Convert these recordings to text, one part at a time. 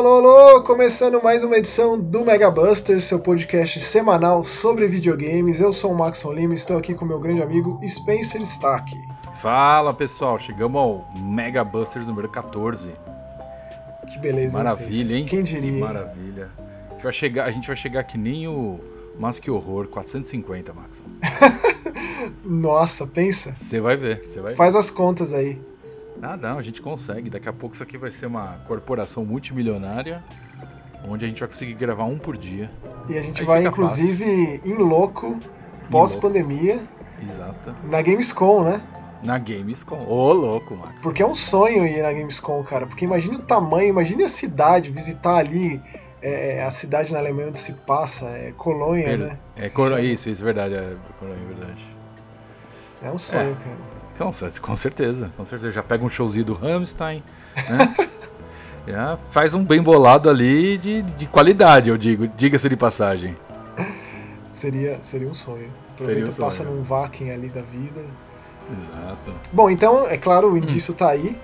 Alô, alô! Começando mais uma edição do Mega Buster, seu podcast semanal sobre videogames. Eu sou o Maxon Lima e estou aqui com meu grande amigo Spencer Stack. Fala pessoal, chegamos ao Mega Busters número 14. Que beleza, Maravilha, hein? Quem diria? Que maravilha. A gente vai chegar, a gente vai chegar que nem o Mas que Horror, 450, Maxon. Nossa, pensa. Você vai ver, você vai Faz as contas aí. Ah, não, a gente consegue. Daqui a pouco isso aqui vai ser uma corporação multimilionária, onde a gente vai conseguir gravar um por dia. E a gente Aí vai, inclusive, em louco, pós-pandemia, Exato. na Gamescom, né? Na Gamescom. Ô, louco, Max. Porque é um sonho ir na Gamescom, cara. Porque imagine o tamanho, imagine a cidade, visitar ali é, a cidade na Alemanha onde se passa, é Colônia, Per- né? É, chama. Isso, isso é verdade. É, Coro- é verdade. É um sonho, cara. Então, com certeza, com certeza. Já pega um showzinho do Rammstein, né? Já faz um bem bolado ali de, de qualidade, eu digo. Diga-se de passagem. Seria, seria um sonho. Seria Aproveita, um sonho. passa num Wacken ali da vida. Exato. Bom, então, é claro, Hum. o indício tá aí.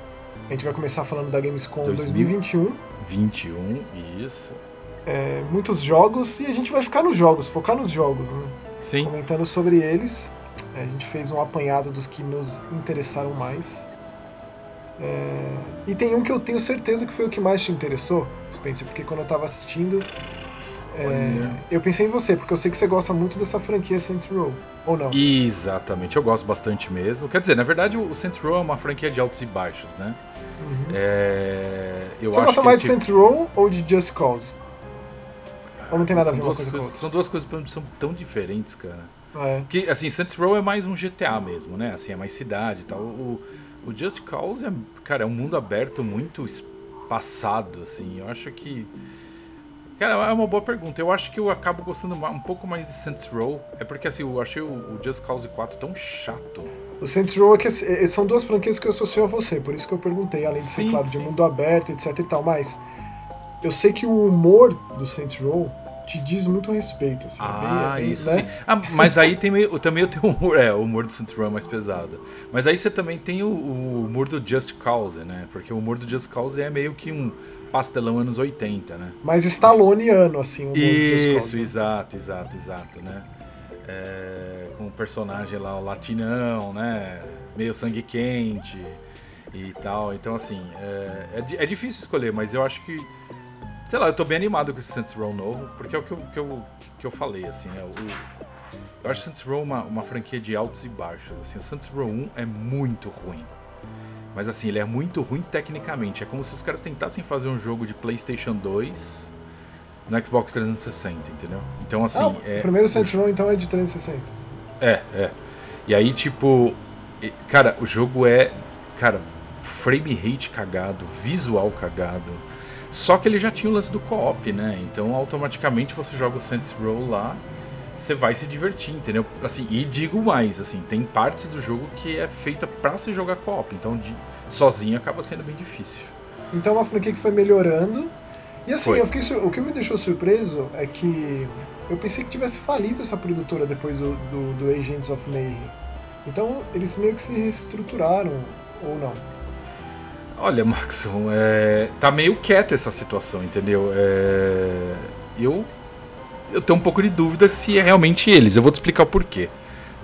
A gente vai começar falando da Gamescom 2000. 2021. 21, isso. É, muitos jogos e a gente vai ficar nos jogos, focar nos jogos, né? Sim, Comentando sobre eles. É, A gente fez um apanhado dos que nos interessaram mais. É, E tem um que eu tenho certeza que foi o que mais te interessou, Spencer, porque quando eu tava assistindo, é, eu pensei em você, porque eu sei que você gosta muito dessa franquia Saints Row, ou não? exatamente. Eu gosto bastante mesmo. Quer dizer, na verdade, o Saints Row é uma franquia de altos e baixos, né? Uhum. É... Eu Você gosta que mais de Saints Row ou de Just Cause? Ou não tem nada a ver uma coisa com coisas, outra? São duas coisas que são tão diferentes, cara. É. Porque, assim, Saints Row é mais um GTA mesmo, né? Assim, é mais cidade e tal. O, o Just Cause é, cara, é um mundo aberto muito espaçado, assim. Eu acho que... Cara, é uma boa pergunta. Eu acho que eu acabo gostando um pouco mais de Saints Row. É porque, assim, eu achei o, Just Cause 4 tão chato. O Saints Row é que é- são duas franquias que eu associo a você, por isso que eu perguntei, além de ser, Sim, claro, de sim. mundo aberto, etc e tal, mas eu sei que o humor do Saints Row te diz muito respeito, assim. é Ah, é bem, isso né? sim. Ah, mas aí tem meio, também eu tenho o humor, é, o humor do Saints Row é mais pesado. Mas aí você também tem o, o humor do Just Cause, né? Porque o humor do Just Cause é meio que um pastelão anos 80, né? Mais Stalloniano, assim, o humor do Just Isso, Cause. exato, exato, exato, né? É, com o personagem lá, o latinão, né? Meio sangue quente e tal. Então, assim, é, é, é difícil escolher, mas eu acho que. Sei lá, eu tô bem animado com esse Saints Row novo, porque é o que eu, que eu, que eu falei, assim, né? O, eu acho Saints Row uma, uma franquia de altos e baixos, assim. O Saints Row 1 é muito ruim. Mas assim, ele é muito ruim tecnicamente. É como se os caras tentassem fazer um jogo de PlayStation 2 no Xbox 360, entendeu? Então assim, Ah, é, o primeiro Saints Row, então, é de 360. é, é. E aí, tipo, cara, o jogo é, cara, frame rate cagado, visual cagado. Só que ele já tinha o lance do co-op, né? Então, automaticamente você joga o Saints Row lá, você vai se divertir, entendeu? Assim, e digo mais, assim, tem partes do jogo que é feita pra se jogar co-op, então de, sozinho acaba sendo bem difícil. Então é uma franquia que foi melhorando. E assim, Foi. eu fiquei sur- o que me deixou surpreso é que eu pensei que tivesse falido essa produtora depois do, do, do Agents of Mayhem. Então eles meio que se reestruturaram, ou não. Olha, Maxon, é, tá meio quieto essa situação, entendeu? É, eu, eu tenho um pouco de dúvida se é realmente eles. Eu vou te explicar o porquê,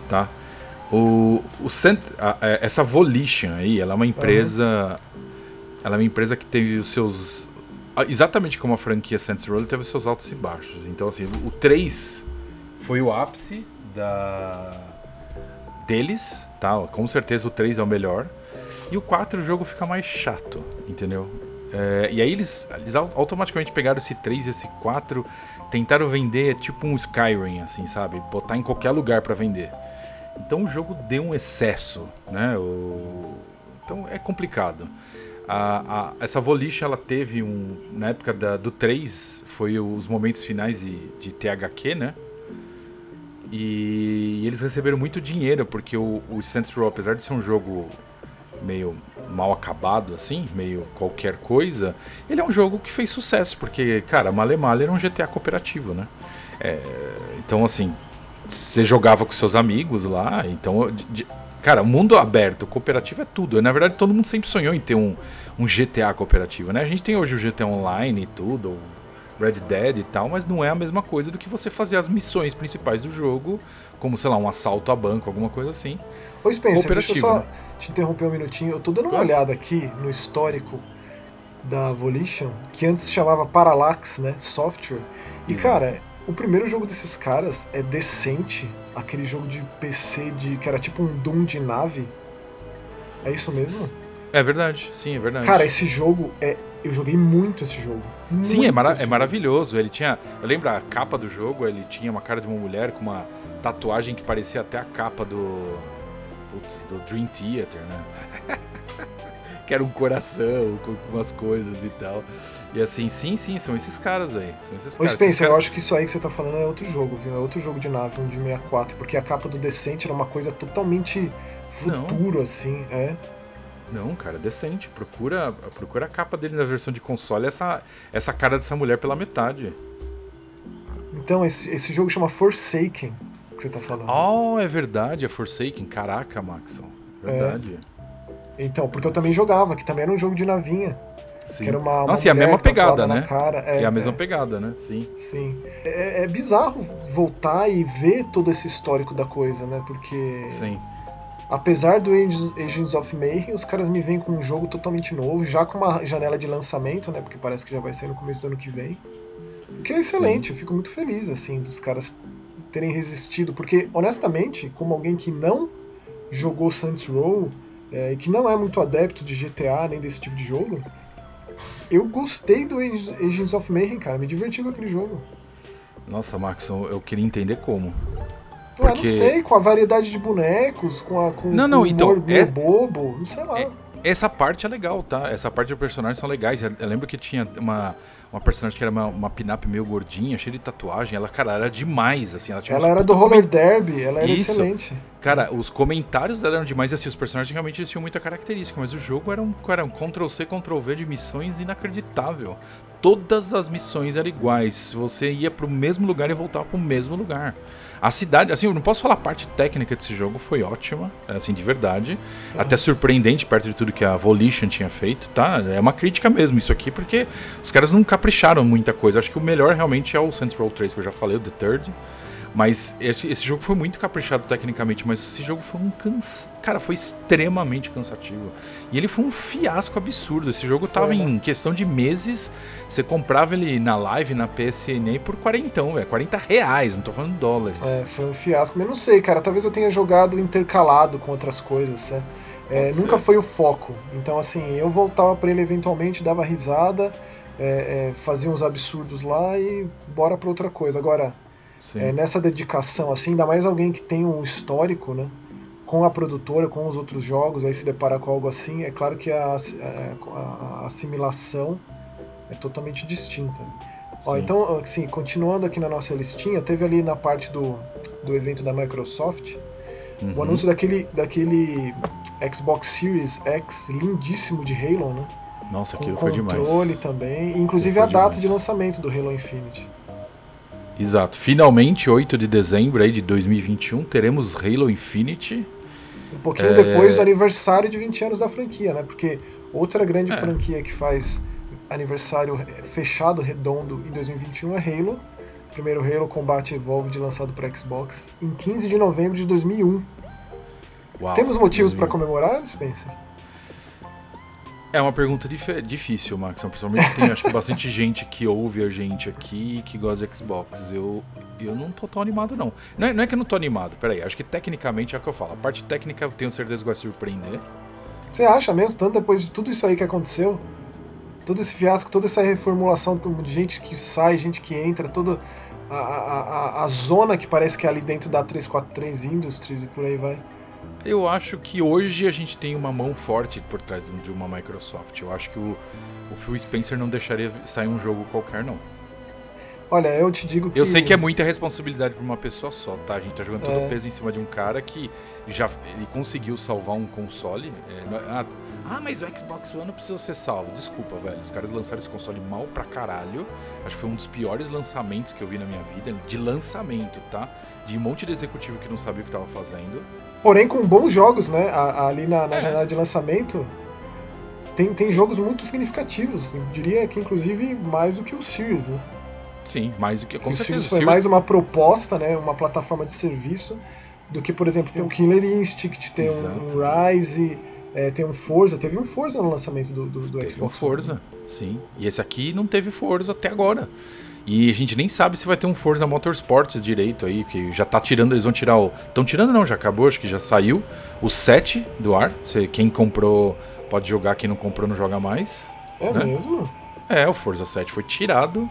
tá? O, o Cent, a- a- essa Volition aí, ela é uma empresa, ela é uma empresa que teve os seus, exatamente como a franquia Saints Row, teve os seus altos e baixos. Então assim, o 3 foi o ápice da deles, tá? Com certeza o 3 é o melhor. E o 4 o jogo fica mais chato, entendeu? É, e aí eles, eles au- automaticamente pegaram esse 3 e esse 4, tentaram vender tipo um Skyrim, assim, sabe? Botar em qualquer lugar pra vender. Então o jogo deu um excesso, né? O- Então é complicado. A, a- essa Volition, ela teve um. Na época da- do 3, foi os momentos finais de, de THQ, né? E eles receberam muito dinheiro, porque o, o Saints Row, apesar de ser um jogo meio mal acabado, assim, meio qualquer coisa, ele é um jogo que fez sucesso, porque, cara, Male Male era um GTA cooperativo, né? É, então, assim, você jogava com seus amigos lá, então de- de- Cara, mundo aberto, cooperativo é tudo. Na verdade, todo mundo sempre sonhou em ter um, um GTA cooperativo, né? A gente tem hoje o GTA Online e tudo, Red Dead e tal, mas não é a mesma coisa do que você fazer as missões principais do jogo, como, sei lá, um assalto a banco, alguma coisa assim. Ô Spencer, deixa eu só né? te interromper um minutinho. Eu tô dando uma claro. olhada aqui no histórico da Volition, que antes se chamava Parallax, né? Software. E, cara, o primeiro jogo desses caras é decente. Aquele jogo de PC de que era tipo um Doom de nave. É isso mesmo? É verdade, sim, é verdade. Cara, esse jogo é. Eu joguei muito esse jogo. Muito sim, é, mara é maravilhoso. Ele tinha. Eu lembro a capa do jogo, ele tinha uma cara de uma mulher com uma tatuagem que parecia até a capa do. Putz, do Dream Theater, né? que era um coração com, umas coisas e tal. E assim, sim, sim, são esses caras aí. São esses Ô, caras. Spencer, caras... eu acho que isso aí que você tá falando é outro jogo, viu? É outro jogo de nave, um de 64, porque a capa do Decente era uma coisa totalmente futuro, Não. assim, é. Não, cara, decente. Procura, procura a capa dele na versão de console, essa, essa cara dessa mulher pela metade. Então, esse, esse jogo chama Forsaken, que você tá falando. Oh, é verdade, é Forsaken. Caraca, Maxon. Verdade. É. Então, porque eu também jogava, que também era um jogo de navinha. Sim. Que era uma, Nossa, uma e a mesma pegada, né? Cara. É, é a mesma é. pegada, né? Sim. Sim. É, é, bizarro voltar e ver todo esse histórico da coisa, né? Porque. Sim. Apesar do Agents of Mayhem, os caras me vêm com um jogo totalmente novo, já com uma janela de lançamento, né? Porque parece que já vai sair no começo do ano que vem. O que é excelente, Sim. eu fico muito feliz, assim, dos caras terem resistido. Porque, honestamente, como alguém que não jogou Saints Row é, e que não é muito adepto de GTA nem desse tipo de jogo, eu gostei do Agents of Mayhem, cara. Me diverti com aquele jogo. Nossa, Max, eu queria entender como. Porque... Ah, não sei, com a variedade de bonecos, com, a, com, não, não, com então, humor é... bobo, não sei lá. É, essa parte é legal, tá? Essa parte dos personagens são legais. Eu, lembro que tinha uma, uma personagem que era uma, uma pin-up meio gordinha, cheia de tatuagem. Ela, cara, era demais, assim. Ela, ela era do roller derby, ela era Isso. excelente. Cara, os comentários dela eram demais, assim, os personagens realmente eles tinham muita característica, mas o jogo era um, era um Ctrl-C, Ctrl-V de missões inacreditável. Todas as missões eram iguais. Você ia pro mesmo lugar e voltava pro mesmo lugar. A cidade, assim, eu não posso falar a parte técnica desse jogo, foi ótima, assim, de verdade. Uhum. Até surpreendente perto de tudo que a Volition tinha feito, tá? É uma crítica mesmo isso aqui, porque os caras não capricharam muita coisa. Acho que o melhor realmente é o Saints Row 3, que eu já falei, o The Third. Mas esse, esse, jogo foi muito caprichado tecnicamente, mas esse jogo foi um cansa... Cara, foi extremamente cansativo. E ele foi um fiasco absurdo. Esse jogo foi, tava né? em questão de meses. Você comprava ele na live, na PSN por 40, velho. 40 reais, não tô falando dólares. É, foi um fiasco. Mas não sei, cara. Talvez eu tenha jogado intercalado com outras coisas, né? É, nunca foi o foco. Então, assim, eu voltava para ele eventualmente, dava risada, é, é, fazia uns absurdos lá e bora pra outra coisa. Agora é, nessa dedicação, assim, ainda mais alguém que tem um histórico, né? Com a produtora, com os outros jogos, aí se deparar com algo assim, é claro que a, é, a, a assimilação é totalmente distinta. Ó, então, assim, continuando aqui na nossa listinha, teve ali na parte do, do evento da Microsoft uhum. o anúncio daquele, daquele Xbox Series X lindíssimo de Halo, né? Nossa, aquilo foi demais. controle também, inclusive a data demais. de lançamento do Halo Infinite. Exato. Finalmente, 8 de dezembro aí de 2021, teremos Halo Infinite. Um pouquinho é... depois do aniversário de 20 anos da franquia, né? Porque outra grande é. franquia que faz aniversário fechado, redondo, em 2021 é Halo. Primeiro Halo Combat Evolved lançado para Xbox em 15 de novembro de 2001. Uau, Temos motivos para comemorar, Spencer? É uma pergunta difícil, Max. Principalmente tem acho que bastante gente que ouve a gente aqui e que gosta de Xbox. Eu, eu não tô tão animado, não. Não é, não é que eu não tô animado, peraí. Acho que tecnicamente é o que eu falo. A parte técnica eu tenho certeza que vai surpreender. Você acha mesmo, tanto depois de tudo isso aí que aconteceu? Todo esse fiasco, toda essa reformulação de gente que sai, gente que entra, toda a, a, a, a zona que parece que é ali dentro da 343 Industries e por aí vai. Eu acho que hoje a gente tem uma mão forte por trás de uma Microsoft. Eu acho que o, o Phil Spencer não deixaria sair um jogo qualquer, não. Olha, eu te digo que. Eu sei que é muita responsabilidade para uma pessoa só, tá? A gente tá jogando todo o é. peso em cima de um cara que já ele conseguiu salvar um console. É, é, ah, ah, mas o Xbox One não precisou ser salvo. Desculpa, velho. Os caras lançaram esse console mal pra caralho. Acho que foi um dos piores lançamentos que eu vi na minha vida. De lançamento, tá? De um monte de executivo que não sabia o que tava fazendo. Porém, com bons jogos, né? Ali na, na É. janela de lançamento, tem, tem jogos muito significativos. Eu diria que, inclusive, mais do que o Series, né? Sim, mais do que. Com o certeza. Series o foi Series- mais uma proposta, né? Uma plataforma de serviço do que, por exemplo, tem um Killer Instinct, tem um, Exato. um Rise, é, tem um Forza. Teve um Forza no lançamento do, do, do Teve um Xbox. Forza, sim. E esse aqui não teve Forza até agora. E a gente nem sabe se vai ter um Forza Motorsports direito aí, que já tá tirando, eles vão tirar o. Estão tirando não, já acabou, acho que já saiu. O 7 do ar. Você, quem comprou pode jogar, quem não comprou não joga mais. É né? mesmo? É, o Forza 7 foi tirado.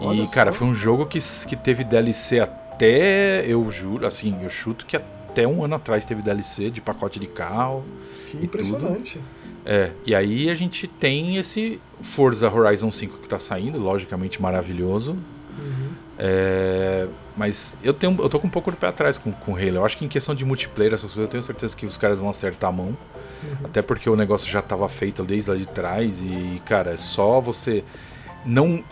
Olha E, só. cara, foi um jogo que, que teve DLC até, eu juro, assim, eu chuto que até um ano atrás teve DLC de pacote de carro. Que E impressionante. É, e aí a gente tem esse Forza Horizon 5 que tá saindo, logicamente maravilhoso. Uhum. É, mas eu, tenho, eu tô com um pouco de pé atrás com, com Halo. Eu acho que em questão de multiplayer, essas coisas, eu tenho certeza que os caras vão acertar a mão. Uhum. Até porque o negócio já tava feito desde lá de trás. E, cara, é só você não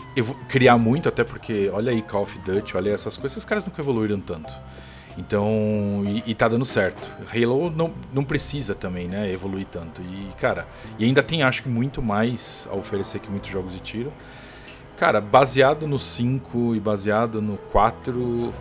criar muito, até porque, olha aí, Call of Duty, olha aí essas coisas, esses caras nunca evoluíram tanto. Então, e, e tá dando certo. Halo não, não precisa também, né, evoluir tanto. E, cara, e ainda tem, acho que, muito mais a oferecer que muitos jogos de tiro. Cara, baseado no 5 e baseado no 4,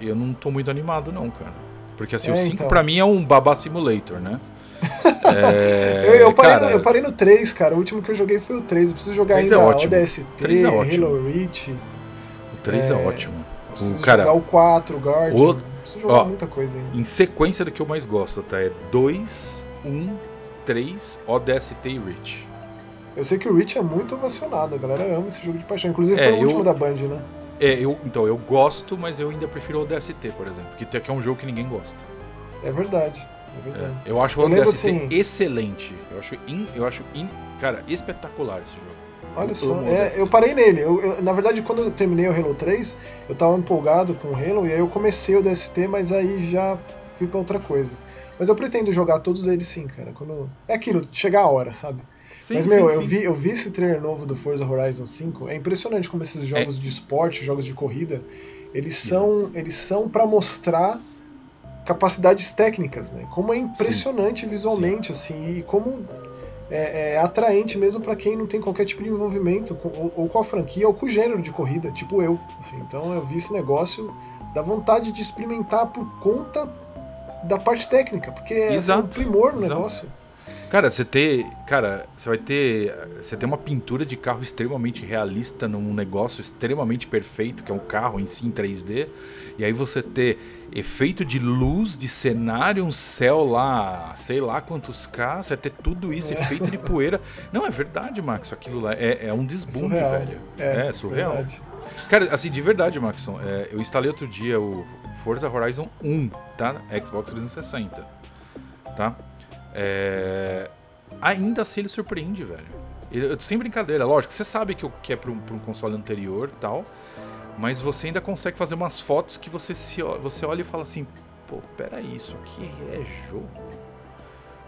eu não tô muito animado, não, cara. Porque assim, É, o 5 então. pra mim é um Babá Simulator, né? É, eu, eu parei cara, no, eu parei no 3, cara. O último que eu joguei foi o 3. Eu preciso jogar 3 ainda é ótimo. ODST, 3 é ótimo. Halo Reach. o 3 é, é, ótimo. O cara, jogar o 4, o Guardian. o- Preciso jogar ó, muita coisa ainda. em sequência do que eu mais gosto, tá? É 2, 1, 3, ODST e Reach. Eu sei que o Reach é muito ovacionado, a galera ama esse jogo de paixão. Inclusive É, foi o eu- último da Band, né? É, eu, então, eu gosto, mas eu ainda prefiro o ODST, por exemplo. Que é um jogo que ninguém gosta. É verdade. É verdade. É, eu acho o Eu lembro, ODST assim- excelente. Eu acho, in- eu acho in- cara, espetacular esse jogo. Olha eu só, é, eu parei nele. Eu, eu- na verdade, quando eu terminei o Halo 3, eu tava empolgado com o Halo e aí eu comecei o DST, mas aí já fui pra outra coisa. Mas eu pretendo jogar todos eles sim, cara. Quando... É aquilo, chegar a hora, sabe? Sim, mas, sim, meu, eu sim. vi, eu vi esse trailer novo do Forza Horizon 5. É impressionante como esses jogos de esporte, jogos de corrida, eles são, eles são para mostrar capacidades técnicas, né? Como é impressionante visualmente, assim, e como é, é atraente mesmo para quem não tem qualquer tipo de envolvimento com, ou, ou com a franquia ou com o gênero de corrida, tipo eu. assim. então eu vi esse negócio, dá vontade de experimentar por conta da parte técnica, porque é Exato, o primor no exato. negócio. Cara, você ter. Cara, você vai ter. Você tem uma pintura de carro extremamente realista num negócio extremamente perfeito, que é um carro em si em 3D. E aí você ter efeito de luz, de cenário, um céu lá, sei lá quantos K, você vai ter tudo isso, É. efeito de poeira. Não, é verdade, Max. Aquilo lá é, é um desbunde, velho. É, surreal. verdade. Cara, assim, de verdade, Maxon, é, eu instalei outro dia o Forza Horizon 1, tá? Xbox 360. Tá? É, Ainda assim ele surpreende, velho. Eu- sem brincadeira, lógico, você sabe que, que é pra um, um console anterior e tal, mas você ainda consegue fazer umas fotos que você, se, você olha e fala assim, pô, peraí, isso aqui é jogo?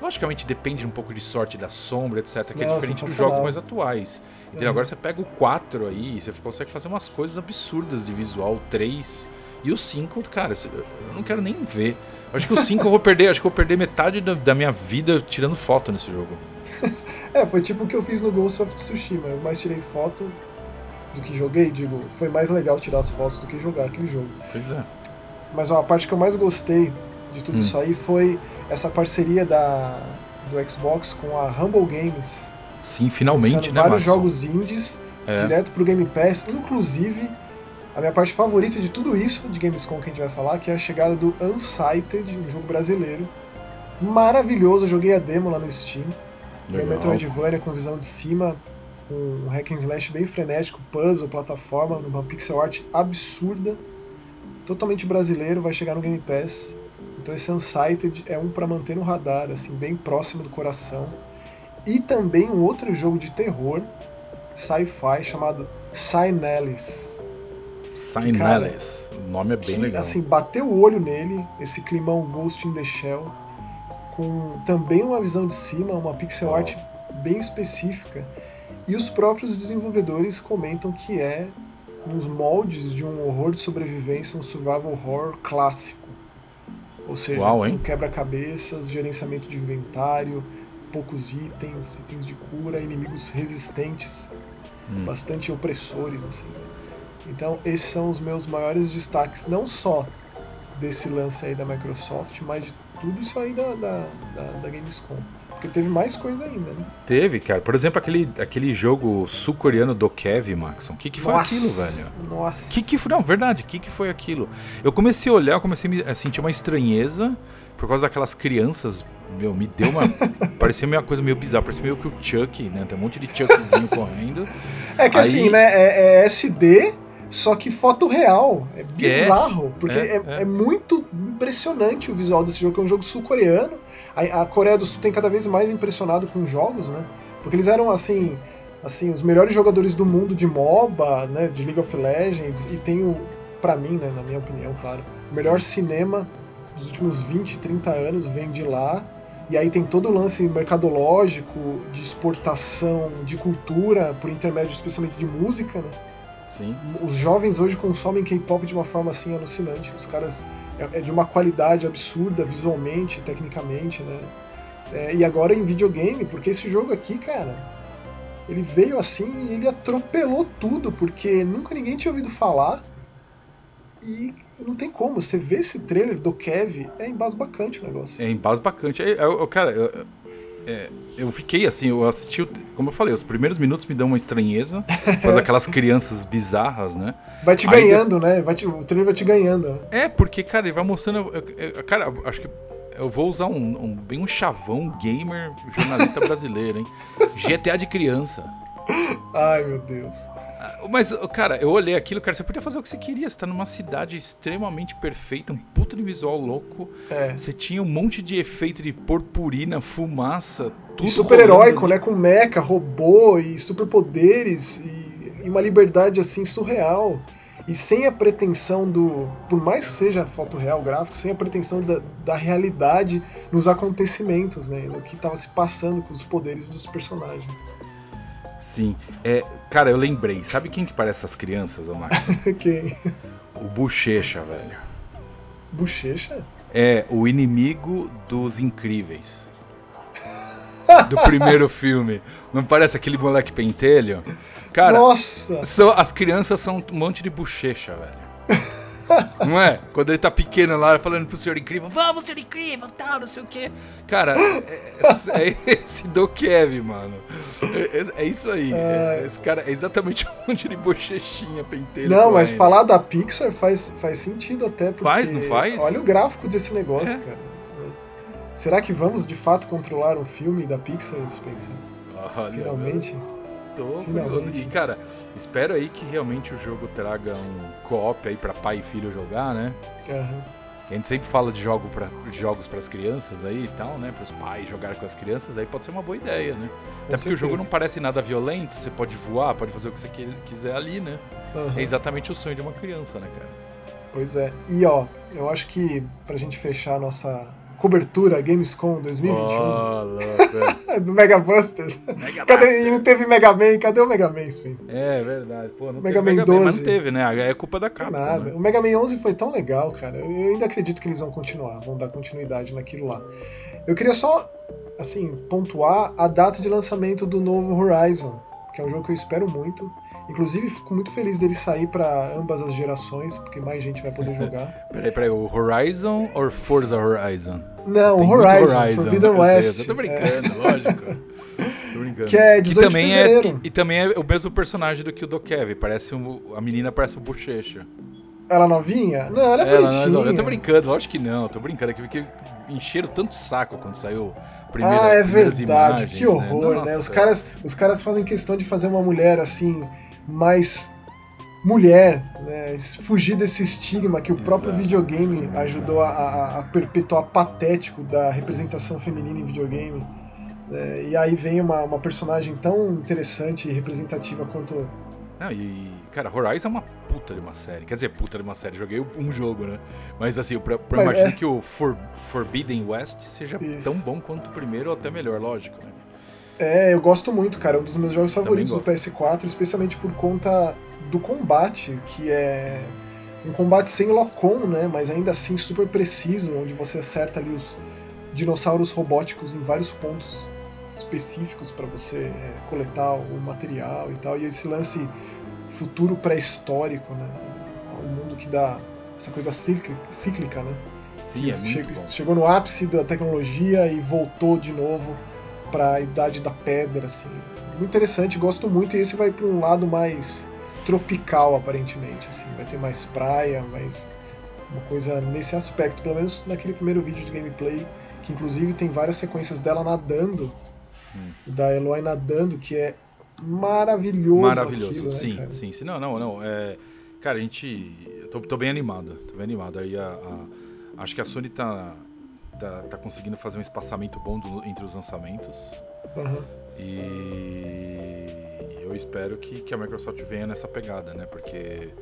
Logicamente depende um pouco de sorte da sombra, etc, que é Não, diferente dos jogos mais atuais. Entendeu? Uhum. Agora você pega o 4 aí, você consegue fazer umas coisas absurdas de visual, o 3 e o 5, cara, eu não quero nem ver. Acho que o 5 eu vou perder, acho que eu vou perder metade da, da minha vida tirando foto nesse jogo. É, foi tipo o que eu fiz no Ghost of Tsushima. Eu mais tirei foto do que joguei, digo, foi mais legal tirar as fotos do que jogar aquele jogo. Pois é. Mas ó, a parte que eu mais gostei de tudo Hum. isso aí foi essa parceria da, do Xbox com a Humble Games. Sim, finalmente, né, vários Maxon? jogos indies É. direto pro Game Pass, inclusive a minha parte favorita de tudo isso de Gamescom que a gente vai falar, que é a chegada do Unsighted, um jogo brasileiro. Maravilhoso, eu joguei a demo lá no Steam. É Legal. Metroidvania com visão de cima, um hack and slash bem frenético, puzzle, plataforma, numa pixel art absurda, totalmente brasileiro, vai chegar no Game Pass. Então esse Unsighted é um para manter no radar, assim, bem próximo do coração. E também um outro jogo de terror, sci-fi, chamado Signalis. Signalis. O nome é bem que, legal. assim, bateu o olho nele, esse climão Ghost in the Shell, com também uma visão de cima, uma pixel Ó. art bem específica. E os próprios desenvolvedores comentam que é nos moldes de um horror de sobrevivência, um survival horror clássico. Ou seja, Uau, um quebra-cabeças, gerenciamento de inventário, poucos itens, itens de cura, inimigos resistentes, Hum. bastante opressores, assim. Então, esses são os meus maiores destaques, não só desse lance aí da Microsoft, mas de tudo isso aí da, da, da, da Gamescom. Porque teve mais coisa ainda, né? Teve, cara. Por exemplo, aquele, aquele jogo sul-coreano do Kev, Maxon. O que, que foi Nossa, aquilo, velho? Nossa. Que que foi? Não, verdade. O que, que foi aquilo? Eu comecei a olhar, eu comecei a sentir uma estranheza por causa daquelas crianças. Meu, me deu uma. parecia uma coisa meio bizarra. Parecia meio que o Chuck, né? Tem um monte de Chuckzinho correndo. É que Aí- assim, né? É, é SD, só que foto real. É bizarro. porque é, é, é. é muito impressionante o visual desse jogo, que é um jogo sul-coreano. A, a Coreia do Sul tem cada vez mais impressionado com jogos, né? Porque eles eram assim. Assim, os melhores jogadores do mundo de MOBA, né, de League of Legends, e tem o, pra mim, né, na minha opinião, claro, o melhor cinema dos últimos 20, 30 anos vem de lá. E aí tem todo o lance mercadológico, de exportação de cultura, por intermédio especialmente de música, né? Sim. Os jovens hoje consomem K-pop de uma forma assim alucinante. Os caras é, é de uma qualidade absurda visualmente, tecnicamente, né? É, e agora em videogame, porque esse jogo aqui, cara, ele veio assim e ele atropelou tudo, porque nunca ninguém tinha ouvido falar. E não tem como, você vê esse trailer do Kev, é embasbacante o negócio. É embasbacante. É, é, cara, é, eu fiquei assim, eu assisti, como eu falei, os primeiros minutos me dão uma estranheza, por causa daquelas crianças bizarras, né? Vai te Aí ganhando, né? Vai te- o trailer vai te ganhando. É, porque, cara, ele vai mostrando. eu- eu- Cara, acho que eu vou usar um, um- bem um chavão gamer jornalista brasileiro, hein? GTA de criança. Ai, meu Deus. Mas, cara, eu olhei aquilo, cara, você podia fazer o que você queria. Você tá numa cidade extremamente perfeita, um puta de visual louco. É. Você tinha um monte de efeito de purpurina, fumaça, tudo. E super-heróico, né? Com mecha, robô e superpoderes e, e uma liberdade assim surreal. E sem a pretensão do. Por mais que seja foto real, gráfico, sem a pretensão da, da realidade nos acontecimentos, né? No que estava se passando com os poderes dos personagens. Sim. É, cara, eu lembrei. Sabe quem que parece essas crianças, ô Max? Quem? o Bochecha, velho. Bochecha? É o inimigo dos incríveis. Do primeiro filme. Não parece aquele moleque pentelho? Cara, Nossa! são, as crianças são um monte de bochecha, velho. Não é? Quando ele tá pequeno lá, falando pro senhor incrível, vamos, senhor incrível, tal, não sei o quê. Cara, é, é esse do Kev, mano. É, é- é isso aí. É- esse cara é exatamente um monte de bochechinha pentelho. Não, mas correndo. falar da Pixar faz, faz sentido até. Porque Faz, não faz? Olha o gráfico desse negócio, É. cara. Será que vamos de fato controlar um filme da Pixar, Spencer? Olha, Finalmente? Tô Finalmente. curioso. E, cara, espero aí que realmente o jogo traga um co-op aí pra pai e filho jogar, né? Aham. A gente sempre fala de, jogo pra, de jogos pras crianças aí e tal, né? Pros pais jogar com as crianças, aí pode ser uma boa ideia, né? Até porque o jogo certeza. não parece nada violento, você pode voar, pode fazer o que você qui- quiser ali, né? Aham. É exatamente o sonho de uma criança, né, cara? Pois é. E ó, eu acho que pra gente fechar a nossa cobertura Gamescom 2021 Ó, louco. do Mega Busters. Mega Cadê, Master. e não teve Mega Man? Cadê o Mega Man, Spencer? É verdade. Pô, não Mega teve Man Mega Man, mas 12. não teve, né? É culpa da Capcom, Nada. né? O Mega Man 11 foi tão legal, cara. Eu ainda acredito que eles vão continuar, vão dar continuidade naquilo lá. Eu queria só, assim, pontuar a data de lançamento do novo Horizon, que é um jogo que eu espero muito. Inclusive, fico muito feliz dele sair pra ambas as gerações, porque mais gente vai poder jogar. Peraí, peraí, o Horizon ou Forza Horizon? Não, Tem muito Horizon, Forbidden eu sei, West. eu tô é, brincando, lógico. Tô brincando. que é 18 também de é e, e também é o mesmo personagem do que o do Kevin. Parece um, a menina parece um bochecha. Ela novinha? Não, ela é Ela, bonitinha. não, eu tô brincando, lógico que não, tô brincando aqui porque encheram tanto saco quando saiu a primeira, ah, é verdade, imagens, que horror, né? Nossa. Os caras, os caras fazem questão de fazer uma mulher assim, mais mulher, né? Fugir desse estigma que o próprio Exato. videogame ajudou a, a- a perpetuar patético da representação feminina em videogame. né? E aí vem uma, uma personagem tão interessante e representativa quanto. Não, e, cara, Horizon é uma puta de uma série. Quer dizer, puta de uma série. Joguei um jogo, né? Mas assim, eu, eu imagino é. que o For- Forbidden West seja Isso. tão bom quanto o primeiro ou até melhor, lógico, né? É, eu gosto muito, cara. É um dos meus jogos favoritos do gosto. PS4, especialmente por conta do combate, que é um combate sem lock-on, né? Mas ainda assim super preciso, onde você acerta ali os dinossauros robóticos em vários pontos específicos para você é, coletar o material e tal. E esse lance futuro pré-histórico, né? Um mundo que dá essa coisa cíclica, né? Sim, é chegou, chegou no ápice da tecnologia e voltou de novo para a idade da pedra, assim. Muito interessante, gosto muito. E esse vai para um lado mais tropical, aparentemente, assim. Vai ter mais praia, mais uma coisa nesse aspecto, pelo menos naquele primeiro vídeo de gameplay, que inclusive tem várias sequências dela nadando, hum. da Eloy nadando, que é maravilhoso. Maravilhoso, aquilo, sim, né, sim, sim. Não, não, não. É, cara, a gente. Eu tô, tô bem animado, tô bem animado. Aí a, a, acho que a Sony tá, tá, tá conseguindo fazer um espaçamento bom do, entre os lançamentos. Uhum. E eu espero que, que a Microsoft venha nessa pegada, né? Porque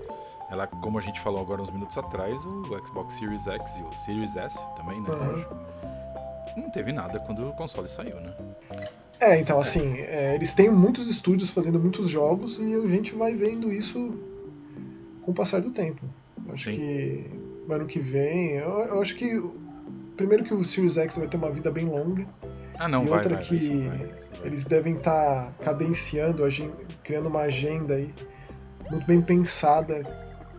ela, como a gente falou agora uns minutos atrás, o Xbox Series X e o Series S também, né? Uhum. Lógico. Não teve nada quando o console saiu, né? É, então assim, é, eles têm muitos estúdios fazendo muitos jogos e a gente vai vendo isso com o passar do tempo. Eu acho Sim. que ano que vem, eu, eu, acho que primeiro que o Series X vai ter uma vida bem longa. Ah, não, e vai, outra vai, que vai, vai, eles devem estar tá cadenciando, criando uma agenda aí muito bem pensada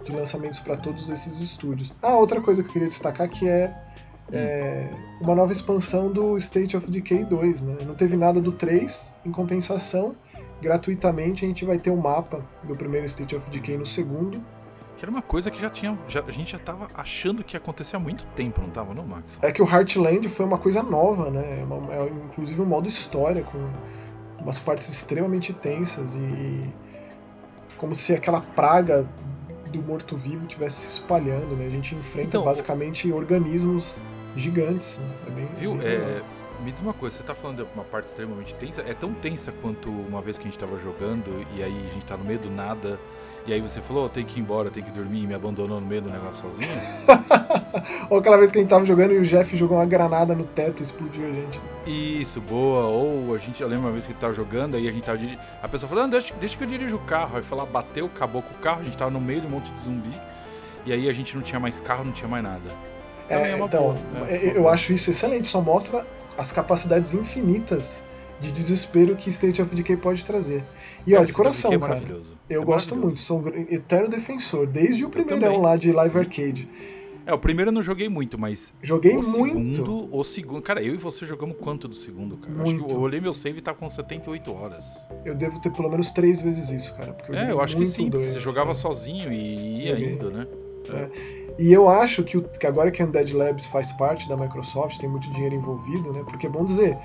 de lançamentos para todos esses estúdios. Ah, outra coisa que eu queria destacar que é é, uma nova expansão do State of Decay 2. Né? Não teve nada do 3, em compensação, gratuitamente a gente vai ter o um mapa do primeiro State of Decay no segundo. Que era uma coisa que já tinha. Já, a gente já tava achando que ia acontecer há muito tempo, não tava, não, Max? É que o Heartland foi uma coisa nova, né? É uma, é, inclusive um modo história, com umas partes extremamente tensas e. como se aquela praga do morto-vivo tivesse se espalhando, né? A gente enfrenta então, basicamente organismos gigantes. Né? É bem, Viu? Bem é, me diz uma coisa, você tá falando de uma parte extremamente tensa, é tão tensa quanto uma vez que a gente tava jogando e aí a gente tá no meio do nada. E aí você falou, oh, tem que ir embora, tem que dormir e me abandonou no meio do negócio sozinho? Ou aquela vez que a gente tava jogando e o Jeff jogou uma granada no teto e explodiu a gente. Isso, boa. Ou a gente, eu lembro uma vez que tava jogando, aí a gente tava. A pessoa falou, deixa, deixa que eu dirijo o carro. Aí lá, bateu, acabou com o carro, a gente tava no meio de um monte de zumbi. E aí a gente não tinha mais carro, não tinha mais nada. Então, é, é então boa, é, eu acho isso excelente, só mostra as capacidades infinitas de desespero que State of Decay pode trazer. E ó, de coração, é cara, eu é gosto muito, sou um eterno defensor, desde o primeirão lá de Live Sim. Arcade. É, o primeiro eu não joguei muito, mas. Joguei o muito. Segundo, o segundo. Cara, eu e você jogamos quanto do segundo, cara? Muito. Acho que eu olhei meu save e tá com 78 horas. Eu devo ter pelo menos três vezes isso, cara. Porque eu é, eu acho que sim, porque você jogava sozinho e ia Joguei. indo, né? É. É. E eu acho que, o, que agora que a Undead Labs faz parte da Microsoft, tem muito dinheiro envolvido, né? Porque é bom dizer,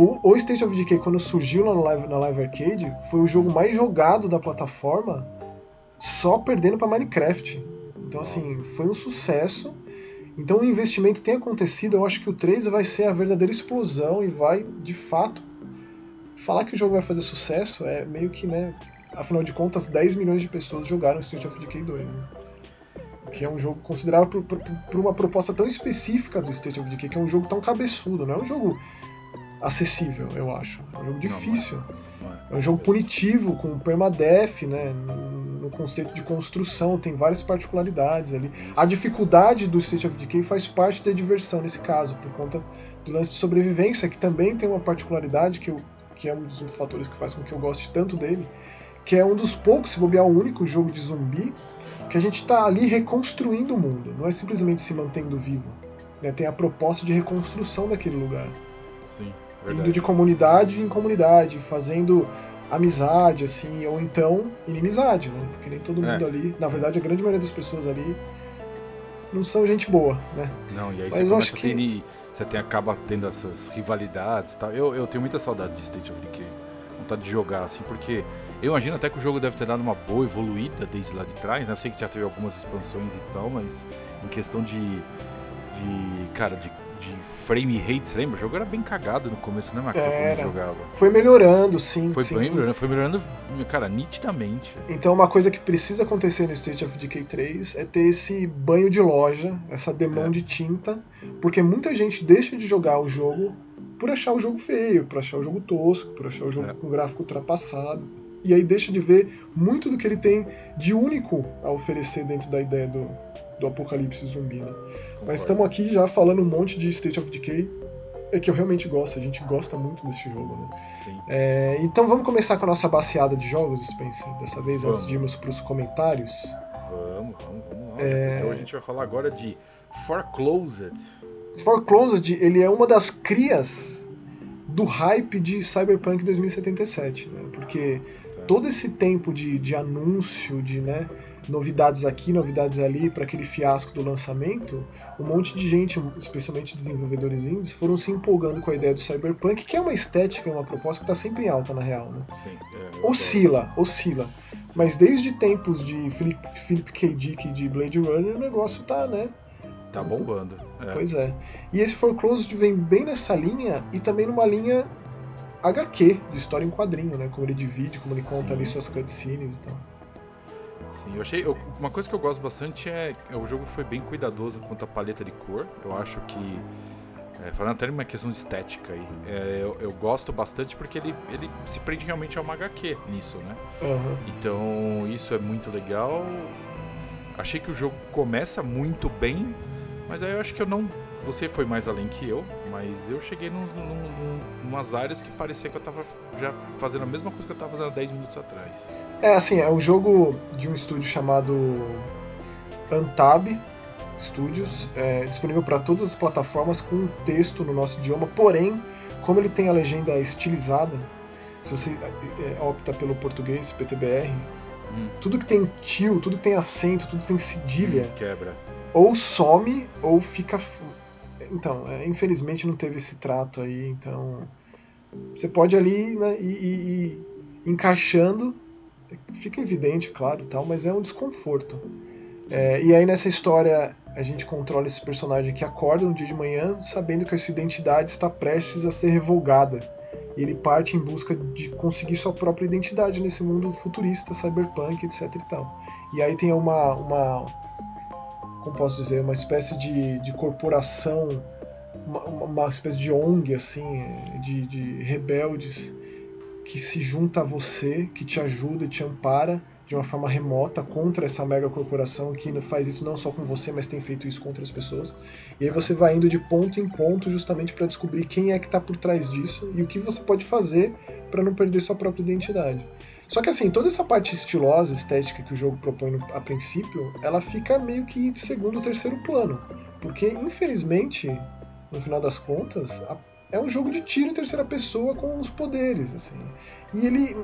o, o State of Decay, quando surgiu lá no Live, na Live Arcade, foi o jogo mais jogado da plataforma, só perdendo para Minecraft. Então, assim, foi um sucesso. Então o investimento tem acontecido, eu acho que o 3 vai ser a verdadeira explosão e vai, de fato, falar que o jogo vai fazer sucesso é meio que, né, afinal de contas, 10 milhões de pessoas jogaram State of Decay 2, né? Que é um jogo considerável por, por, por, uma proposta tão específica do State of Decay, que é um jogo tão cabeçudo, não é um jogo acessível, eu acho. É um jogo difícil. Não, é. Não é. é um jogo punitivo, com permadeath, né? No conceito de construção, tem várias particularidades ali. A dificuldade do State of Decay faz parte da diversão nesse caso, por conta do lance de sobrevivência, que também tem uma particularidade que, eu, que é um dos fatores que faz com que eu goste tanto dele, que é um dos poucos, se bobear o único jogo de zumbi, que a gente está ali reconstruindo o mundo, não é simplesmente se mantendo vivo. Né? Tem a proposta de reconstrução daquele lugar. Sim. Verdade. Indo de comunidade em comunidade, fazendo amizade, assim, ou então inimizade, né? Porque nem todo mundo é. ali, na verdade, a grande maioria das pessoas ali não são gente boa, né? Não, e aí Mas você começa que... ter, você tem, acaba tendo essas rivalidades e tal. Eu, eu tenho muita saudade de State of Decay, vontade de jogar, assim, porque eu imagino até que o jogo deve ter dado uma boa evoluída desde lá de trás, né? Eu sei que já teve algumas expansões e tal, mas em questão de, de cara, de frame rate, você lembra? O jogo era bem cagado no começo, né, Max? Quando jogava. Foi melhorando, sim. Foi sim. bem melhorando, foi melhorando, cara, nitidamente. Então uma coisa que precisa acontecer no State of Decay 3 é ter esse banho de loja, essa demão é. de tinta, porque muita gente deixa de jogar o jogo por achar o jogo feio, por achar o jogo tosco, por achar o jogo é. com gráfico ultrapassado. e aí deixa de ver muito do que ele tem de único a oferecer dentro da ideia do, do apocalipse zumbi. Né? Mas estamos aqui já falando um monte de State of Decay, é que eu realmente gosto, a gente gosta muito desse jogo, né? É, então vamos começar com a nossa baseada de jogos, Spencer, dessa vez, vamos. antes de irmos para os comentários. Vamos, vamos, vamos lá. É... Então a gente vai falar agora de Foreclosed. Foreclosed, ele é uma das crias do hype de Cyberpunk 2077, né? Porque tá. todo esse tempo de, de anúncio, de, né, novidades aqui, novidades ali, para aquele fiasco do lançamento, um monte de gente, especialmente desenvolvedores indies, foram se empolgando com a ideia do Cyberpunk, que é uma estética, uma proposta que está sempre em alta, na real. Né? Sim, é, oscila, oscila. Mas desde tempos de Philip, Philip K. Dick e de Blade Runner, o negócio tá, né? Tá bombando. É. Pois é. E esse Foreclosed vem bem nessa linha e também numa linha HQ, de história em quadrinho, né? Como ele divide, como ele conta Sim. ali suas cutscenes e tal. Sim, eu achei. Eu, uma coisa que eu gosto bastante é, é. O jogo foi bem cuidadoso quanto à paleta de cor. Eu acho que. É, falando até uma questão de estética aí, é, eu, eu, gosto bastante porque ele, ele se prende realmente a uma HQ nisso, né? Uhum. Então isso é muito legal. Achei que o jogo começa muito bem, mas aí eu acho que eu não você foi mais além que eu, mas eu cheguei num, num, numas áreas que parecia que eu tava já fazendo a mesma coisa que eu tava fazendo há 10 minutos atrás. É, assim, é um jogo de um estúdio chamado Antab Studios, é, disponível para todas as plataformas com texto no nosso idioma, porém, como ele tem a legenda estilizada, se você é, é opta pelo português, PTBR, hum. tudo que tem tio, tudo que tem acento, tudo que tem cedilha. Quebra. Ou some, ou fica então, é, infelizmente não teve esse trato aí, então você pode ali né, ir, encaixando, fica evidente, claro, tal, mas é um desconforto. É, e aí nessa história a gente controla esse personagem que acorda um dia de manhã sabendo que a sua identidade está prestes a ser revogada. E ele parte em busca de conseguir sua própria identidade nesse mundo futurista, cyberpunk, etc e tal. E aí tem uma, uma como posso dizer, uma espécie de, de corporação, uma, uma espécie de ONG, assim, de, de rebeldes que se junta a você, que te ajuda e te ampara de uma forma remota contra essa mega corporação que faz isso não só com você, mas tem feito isso com outras pessoas. E aí você vai indo de ponto em ponto justamente para descobrir quem é que está por trás disso e o que você pode fazer para não perder sua própria identidade. Só que assim, toda essa parte estilosa, estética que o jogo propõe no, a princípio, ela fica meio que de segundo ou terceiro plano. Porque, infelizmente, no final das contas, a, é um jogo de tiro em terceira pessoa com os poderes, assim. E ele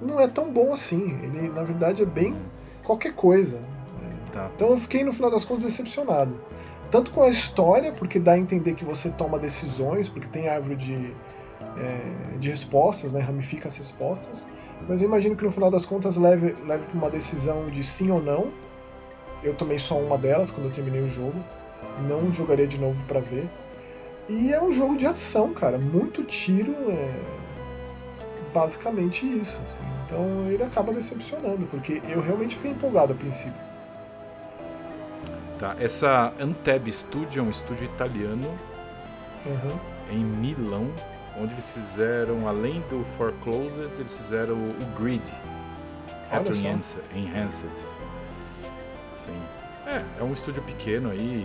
não é tão bom assim. Ele, na verdade, é bem qualquer coisa. Né? Tá. Então eu fiquei, no final das contas, decepcionado. Tanto com a história, porque dá a entender que você toma decisões, porque tem árvore de, é, de respostas, né? ramifica as respostas mas eu imagino que no final das contas leve, leve para uma decisão de sim ou não. Eu tomei só uma delas quando eu terminei o jogo. Não jogaria de novo para ver. E é um jogo de ação, cara. Muito tiro, é basicamente isso. Assim. Então ele acaba decepcionando, porque eu realmente fiquei empolgado a princípio. Tá, essa Anteb Studio é um estúdio italiano uhum. em Milão, onde eles fizeram, além do Foreclosed, eles fizeram o Grid. Retro Enhanced. Sim. É, é um estúdio pequeno aí,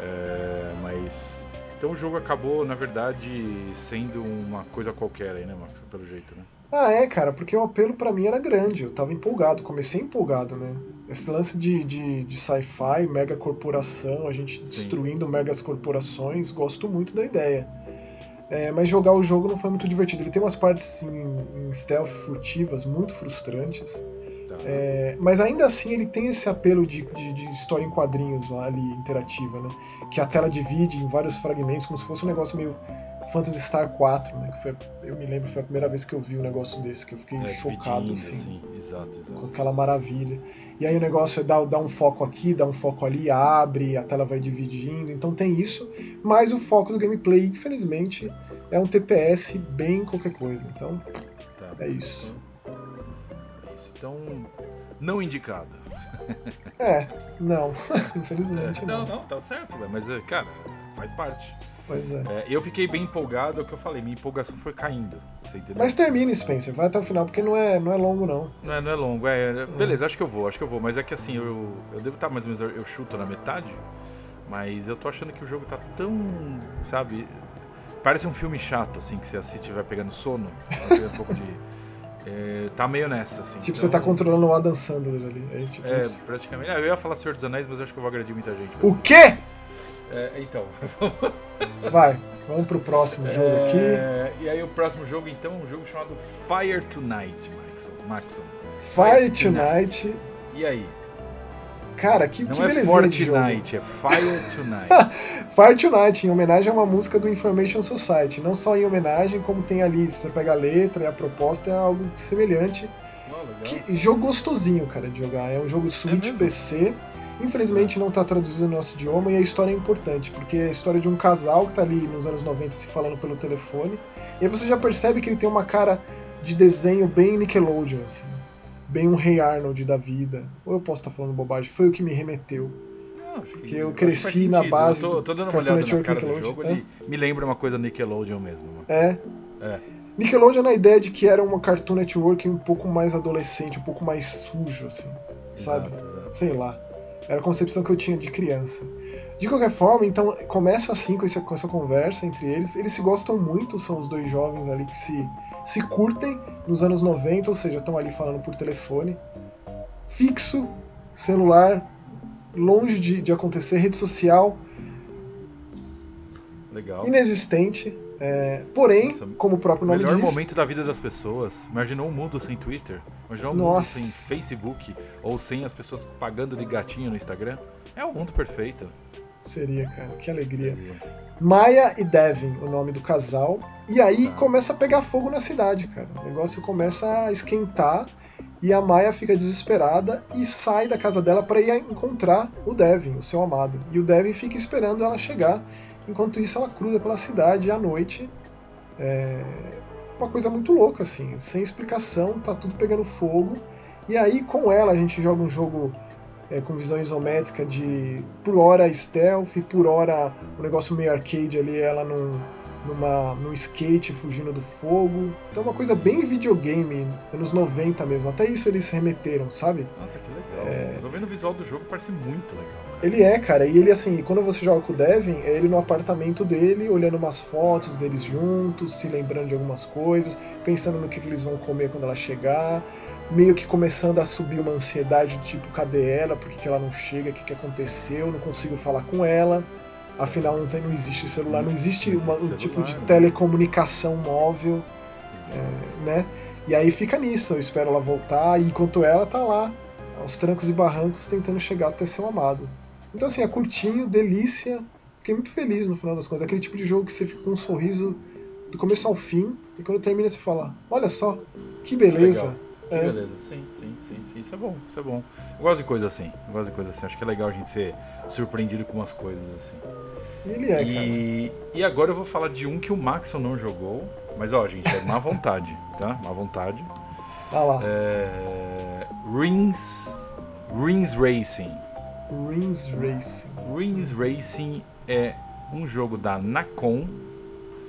é, mas. Então o jogo acabou, na verdade, sendo uma coisa qualquer aí, né, Max? Pelo jeito, né? Ah, é, cara, porque o apelo para mim era grande, eu tava empolgado, comecei empolgado, né? Esse lance de, de, de sci-fi, mega corporação, a gente Sim. destruindo megas corporações, gosto muito da ideia. É, mas jogar o jogo não foi muito divertido. Ele tem umas partes em, em stealth furtivas muito frustrantes. Tá. É, mas ainda assim ele tem esse apelo de, de, de, história em quadrinhos ali, interativa, né? Que a tela divide em vários fragmentos, como se fosse um negócio meio Phantasy Star 4, né? Que foi, eu me lembro, foi a primeira vez que eu vi um negócio desse, que eu fiquei é, chocado, assim, assim. Exato, exato. Com aquela maravilha. E aí o negócio é dar, dar um foco aqui, dar um foco ali, abre, a tela vai dividindo. Então tem isso, mas o foco do gameplay, infelizmente, é um TPS bem qualquer coisa. Então, tá, é isso. Então, é isso. Então, não indicado. É, não. Infelizmente. É, não, não, tá certo, mas, cara, faz parte. Pois é. É, eu fiquei bem empolgado, é o que eu falei, minha empolgação foi caindo. Você entendeu? Mas termine, Spencer, vai até o final, porque não é, não é longo, não. Não é, não é longo, é, é- Beleza, acho que eu vou, acho que eu vou. Mas é que assim, eu, eu devo estar mais ou menos, eu chuto na metade, mas eu tô achando que o jogo tá tão, sabe... Parece um filme chato, assim, que você assiste e vai pegando sono. vai pegando um pouco de... é, tá meio nessa, assim. Tipo, você tá então- controlando o Adam Sandler ali. É, tipo É, praticamente. Ah, eu ia falar Senhor dos Anéis, mas eu acho que eu vou agredir muita gente. O quê? É, então. Vai, vamos pro próximo jogo aqui. É, e aí o próximo jogo, então, um jogo chamado Fire Tonight, Maxon. Maxon. Fire Fire Tonight. E aí? Cara, que, Não que é jogo. Fortnite, é Fire Tonight. Fire Tonight, em homenagem a uma música do Information Society. Não só em homenagem, como tem ali, você pega a letra e a proposta é algo semelhante. Legal. Que jogo gostosinho, cara, de jogar. É um jogo de Switch mesmo? PC. Infelizmente não tá traduzido no nosso idioma e a história é importante, porque é a história de um casal que tá ali nos anos 90 se falando pelo telefone. E aí você já percebe que ele tem uma cara de desenho bem Nickelodeon, assim. Bem um Rei Arnold da vida. Ou eu posso estar falando bobagem, foi o que me remeteu. Não, acho Porque eu que cresci na base Eu tô, do tô dando uma olhada na Network cara do jogo, é. me lembra uma coisa Nickelodeon mesmo. É. É. Nickelodeon na ideia de que era uma Cartoon Network um pouco mais adolescente, um pouco mais sujo, assim. Sabe? Exato, exato. sei lá. Era a concepção que eu tinha de criança. De qualquer forma, então, começa assim com essa, com essa conversa entre eles. Eles se gostam muito, são os dois jovens ali que se, se curtem nos anos 90, ou seja, estão ali falando por telefone. Fixo, celular, longe de, de acontecer, rede social Legal. inexistente. É, porém, Nossa, como o próprio nome melhor diz, momento da vida das pessoas. Imaginou um mundo sem Twitter? Imaginou um mundo Nossa. sem Facebook? Ou sem as pessoas pagando de gatinho no Instagram? É o mundo perfeito. seria, cara, que alegria. Seria. Maya e Devin, o nome do casal. E aí Tá. começa a pegar fogo na cidade, cara. O negócio começa a esquentar e a Maya fica desesperada e sai da casa dela para ir encontrar o Devin, o seu amado. E o Devin fica esperando ela chegar. Enquanto isso, ela cruza pela cidade à noite. É uma coisa muito louca, assim, sem explicação, tá tudo pegando fogo. E aí, com ela, a gente joga um jogo é, com visão isométrica de por hora stealth, por hora um negócio meio arcade ali, ela num, numa, num skate fugindo do fogo. Então uma coisa bem videogame, anos 90 mesmo. Até isso eles remeteram, sabe? Nossa, que legal. Eu tô vendo o visual do jogo, parece muito legal. cara. Ele é, cara, e ele assim, quando você joga com o Devin, é ele no apartamento dele, olhando umas fotos deles juntos, se lembrando de algumas coisas, pensando no que eles vão comer quando ela chegar, meio que começando a subir uma ansiedade, tipo, cadê ela? Por que, que ela não chega? O que, que aconteceu? Não consigo falar com ela. Afinal, não, tem, não existe celular, não existe Não uma- existe um tipo de celular, né? telecomunicação móvel, né? E aí fica nisso, eu espero ela voltar, e enquanto ela tá lá, aos trancos e barrancos, tentando chegar até seu amado. Então, assim, é curtinho, delícia. Fiquei muito feliz no final das contas. Aquele tipo de jogo que você fica com um sorriso do começo ao fim, e quando termina você fala: Olha só, que beleza. Legal. Que É. beleza. Sim, sim, sim, sim. Isso é bom, isso é bom. Eu gosto de coisa assim. Eu gosto de coisa assim. Acho que é legal a gente ser surpreendido com umas coisas assim. E ele é, cara. E, e agora eu vou falar de um que o Maxon não jogou. Mas ó, gente, é má vontade, tá? Má vontade. Olha lá, É... Rings. Rings Racing. Rings Racing. Rings Racing é um jogo da Nacon,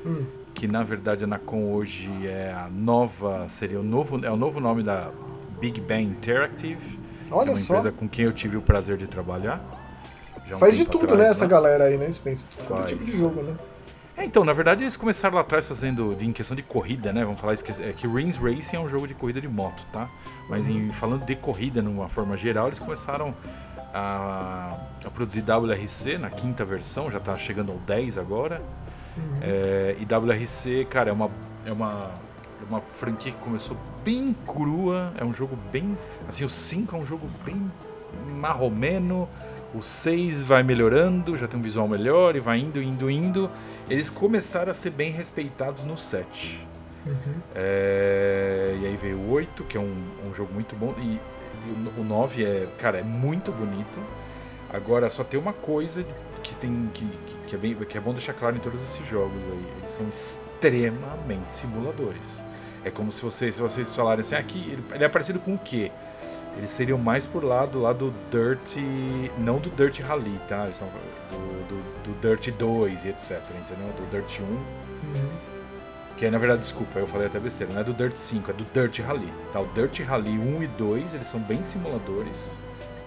Hum. Que na verdade a Nacon hoje é a nova, seria o novo, é o novo nome da Big Bang Interactive. é Olha uma só. empresa com quem eu tive o prazer de trabalhar. um Faz de tudo, atrás, né, essa galera aí, né, Spencer? Todo tipo de jogo, né? É, então, na verdade eles começaram lá atrás fazendo de, em questão de corrida, né? Vamos falar é que Rings Racing é um jogo de corrida de moto, tá? Mas Uhum. em, falando de corrida numa forma geral, eles começaram a, a produzir WRC na quinta versão, já tá chegando ao 10 agora. Uhum. É, e WRC, cara, é uma, é uma é uma franquia que começou bem crua, é um jogo bem, assim, o 5 é um jogo bem marromeno, o 6 vai melhorando, já tem um visual melhor e vai indo, indo, indo. Eles começaram a ser bem respeitados no 7. Uhum. É, e aí veio o 8, que é um, um jogo muito bom. E, e o 9 é, cara, é muito bonito. Agora só tem uma coisa que tem que, que, é bem, que é bom deixar claro em todos esses jogos aí. Eles são extremamente simuladores. É como se vocês, se vocês falarem assim, aqui ele, ele é parecido com o quê? eles seriam mais por lá do lado do Dirt. Não do Dirt Rally, tá? Eles são do, do, do Dirt 2 e etc. Entendeu? Do Dirt 1. Uhum. Que é, na verdade, desculpa, eu falei até besteira, não é do Dirt 5, é do Dirt Rally. Tá? O Dirt Rally 1 e 2, eles são bem simuladores.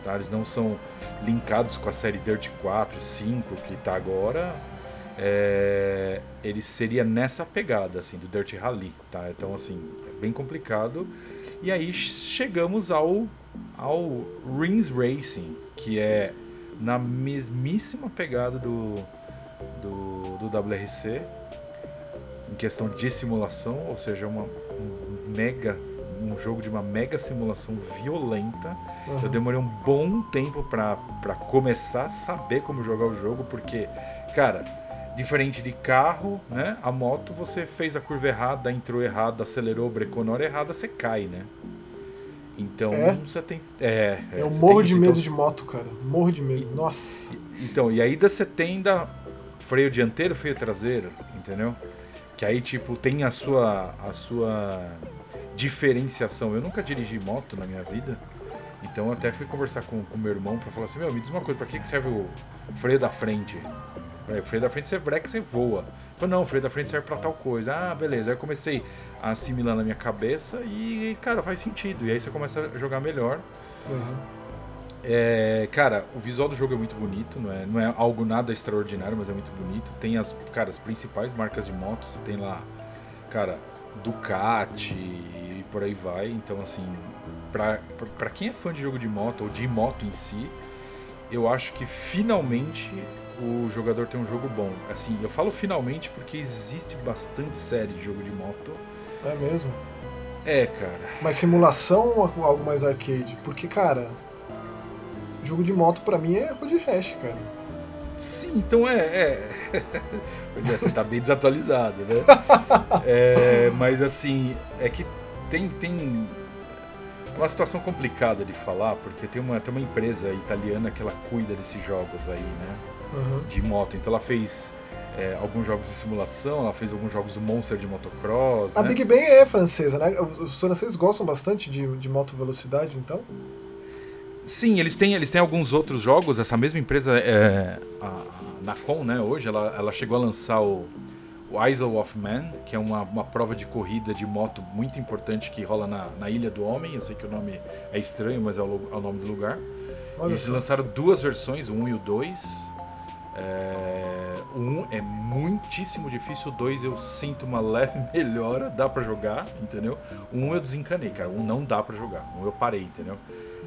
Tá? Eles não são linkados com a série Dirt 4, 5 que tá agora. É, ele seria nessa pegada, assim, do Dirt Rally, tá? Então, assim, é bem complicado. E aí chegamos ao, ao Rings Racing, que é na mesmíssima pegada do, do, do WRC, em questão de simulação, ou seja, uma um mega um jogo de uma mega simulação violenta. Uhum. Eu demorei um bom tempo para começar a saber como jogar o jogo, porque, cara, diferente de carro, né? A moto você fez a curva errada, entrou errado, acelerou, brecou na hora errada, você cai, né? Então é? você tem. É, é eu morro de medo então, de moto, cara. Morro de medo. E, Nossa. Então, e ainda você tem da freio dianteiro, freio traseiro, entendeu? Que aí, tipo, tem a sua, a sua diferenciação. Eu nunca dirigi moto na minha vida, então eu até fui conversar com o meu irmão para falar assim: Meu, me diz uma coisa, para que, que serve o freio da frente? O freio da frente você breca e você voa. Falei, não, o freio da frente serve pra tal coisa. Ah, beleza. Aí eu comecei a assimilar na minha cabeça e, cara, faz sentido. E aí você começa a jogar melhor. Uhum. É, cara, o visual do jogo é muito bonito, não é, não é algo nada extraordinário, mas é muito bonito. Tem as, cara, as principais marcas de motos, você tem lá, cara, Ducati e por aí vai. Então, assim, pra, pra quem é fã de jogo de moto ou de moto em si, eu acho que finalmente o jogador tem um jogo bom. Assim, eu falo finalmente porque existe bastante série de jogo de moto. É mesmo? É, cara. Mas simulação ou algo mais arcade? Porque, cara, jogo de moto para mim é Road Rash, cara. Sim, então é. é. pois é, você tá bem desatualizado, né? é, mas assim, é que tem, tem. É uma situação complicada de falar, porque tem uma, tem uma empresa italiana que ela cuida desses jogos aí, né? Uhum. De moto. Então ela fez é, alguns jogos de simulação, ela fez alguns jogos do Monster de motocross. A né? Big Bang é francesa, né? Os franceses gostam bastante de, de moto velocidade, então? Sim, eles têm, eles têm alguns outros jogos. Essa mesma empresa, é, a Nacon, né, hoje, ela, ela chegou a lançar o, o Isle of Man, que é uma, uma prova de corrida de moto muito importante que rola na, na Ilha do Homem. Eu sei que o nome é estranho, mas é o, é o nome do lugar. Olha eles lançaram duas versões, o 1 e o 2. É, o 1 é muitíssimo difícil, o 2 eu sinto uma leve melhora, dá para jogar, entendeu? O 1 eu desencanei, cara, o 1 não dá para jogar, o 1 eu parei, entendeu?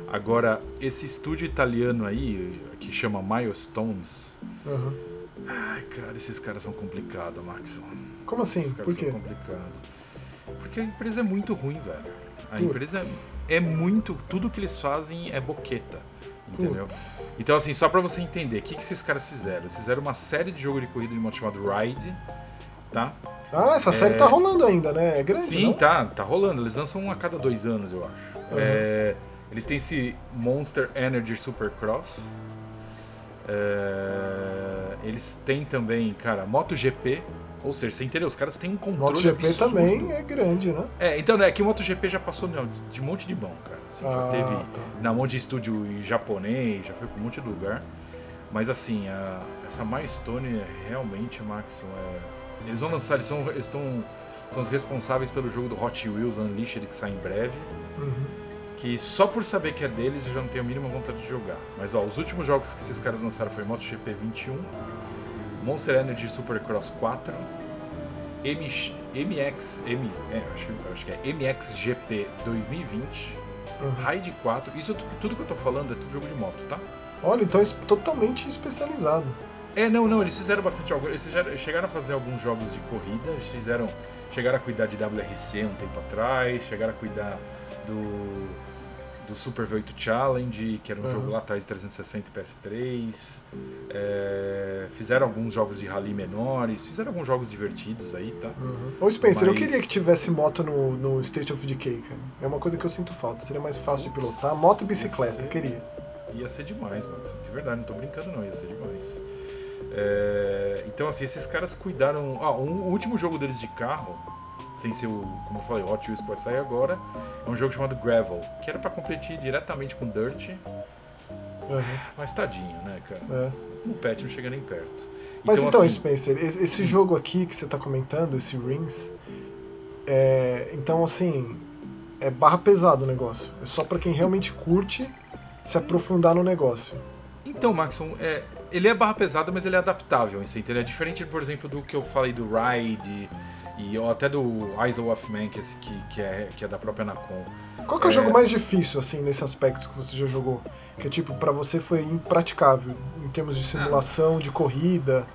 Agora, esse estúdio italiano aí, que chama Milestones. Uhum. Ai, cara, esses caras são complicados, Maxon. Como assim? Por quê? Porque a empresa é muito ruim, velho. A Putz. empresa é, é, muito. Tudo que eles fazem é boqueta. Entendeu? Putz. Então, assim, só pra você entender, o que, que esses caras fizeram? Eles fizeram uma série de jogo de corrida de moto chamado Ride, tá? Ah, essa é... série tá rolando ainda, né? É grande. Sim, não? tá, tá rolando. Eles lançam um a cada dois anos, eu acho. Uhum. É... Eles têm esse Monster Energy Supercross. É... Eles têm também, cara, MotoGP. Ou seja, você entendeu? Os caras têm um controle MotoGP absurdo. também é grande, né? É, então é que o MotoGP já passou não, de um monte de mão, cara. Assim, ah, já teve tá. na mão de estúdio japonês, já foi pra um monte de lugar. Mas assim, a, essa Milestone é realmente, Max, é, eles vão lançar, eles são, eles estão, são os responsáveis pelo jogo do Hot Wheels Unleashed que sai em breve. Uhum que só por saber que é deles eu já não tenho a mínima vontade de jogar. Mas ó, os últimos jogos que esses caras lançaram foi MotoGP 21, Monster Energy Supercross 4, M, MX, M, é, acho, acho, que é MXGP 2020, uhum. Raid 4, isso tudo que eu tô falando é tudo jogo de moto, tá? Olha, então é totalmente especializado. É, não, não, eles fizeram bastante eles chegaram a fazer alguns jogos de corrida, eles fizeram, chegaram a cuidar de WRC um tempo atrás, chegaram a cuidar do do Super V8 Challenge, que era um uhum. jogo lá atrás de 360 e PS3. É, fizeram alguns jogos de rally menores, fizeram alguns jogos divertidos aí, tá? Uhum. Ô Spencer, Mas... eu queria que tivesse moto no, no State of Decay, cara. É uma coisa que eu sinto falta, seria mais fácil de pilotar. Moto e bicicleta, ser... eu queria. Ia ser demais, mano. De verdade, não tô brincando não, ia ser demais. É, então, assim, esses caras cuidaram. Ah, um, o último jogo deles de carro sem ser o, como eu falei, o Hot Wheels que vai sair agora. É um jogo chamado Gravel, que era para competir diretamente com Dirt. Uhum. Mas tadinho, né, cara? É. O patch não chega nem perto. Mas então, então assim, Spencer, esse jogo aqui que você está comentando, esse Rings, é, então assim, é barra pesado o negócio. É só para quem realmente curte se aprofundar no negócio. Então, Maxon, é, ele é barra pesada, mas ele é adaptável, isso Ele é diferente, por exemplo, do que eu falei do Ride e ou até do Eyes of Man, que, que, que, é, que é da própria Nacon. Qual que é o é... jogo mais difícil, assim, nesse aspecto que você já jogou? Que, tipo, para você foi impraticável, em termos de simulação, ah. de corrida?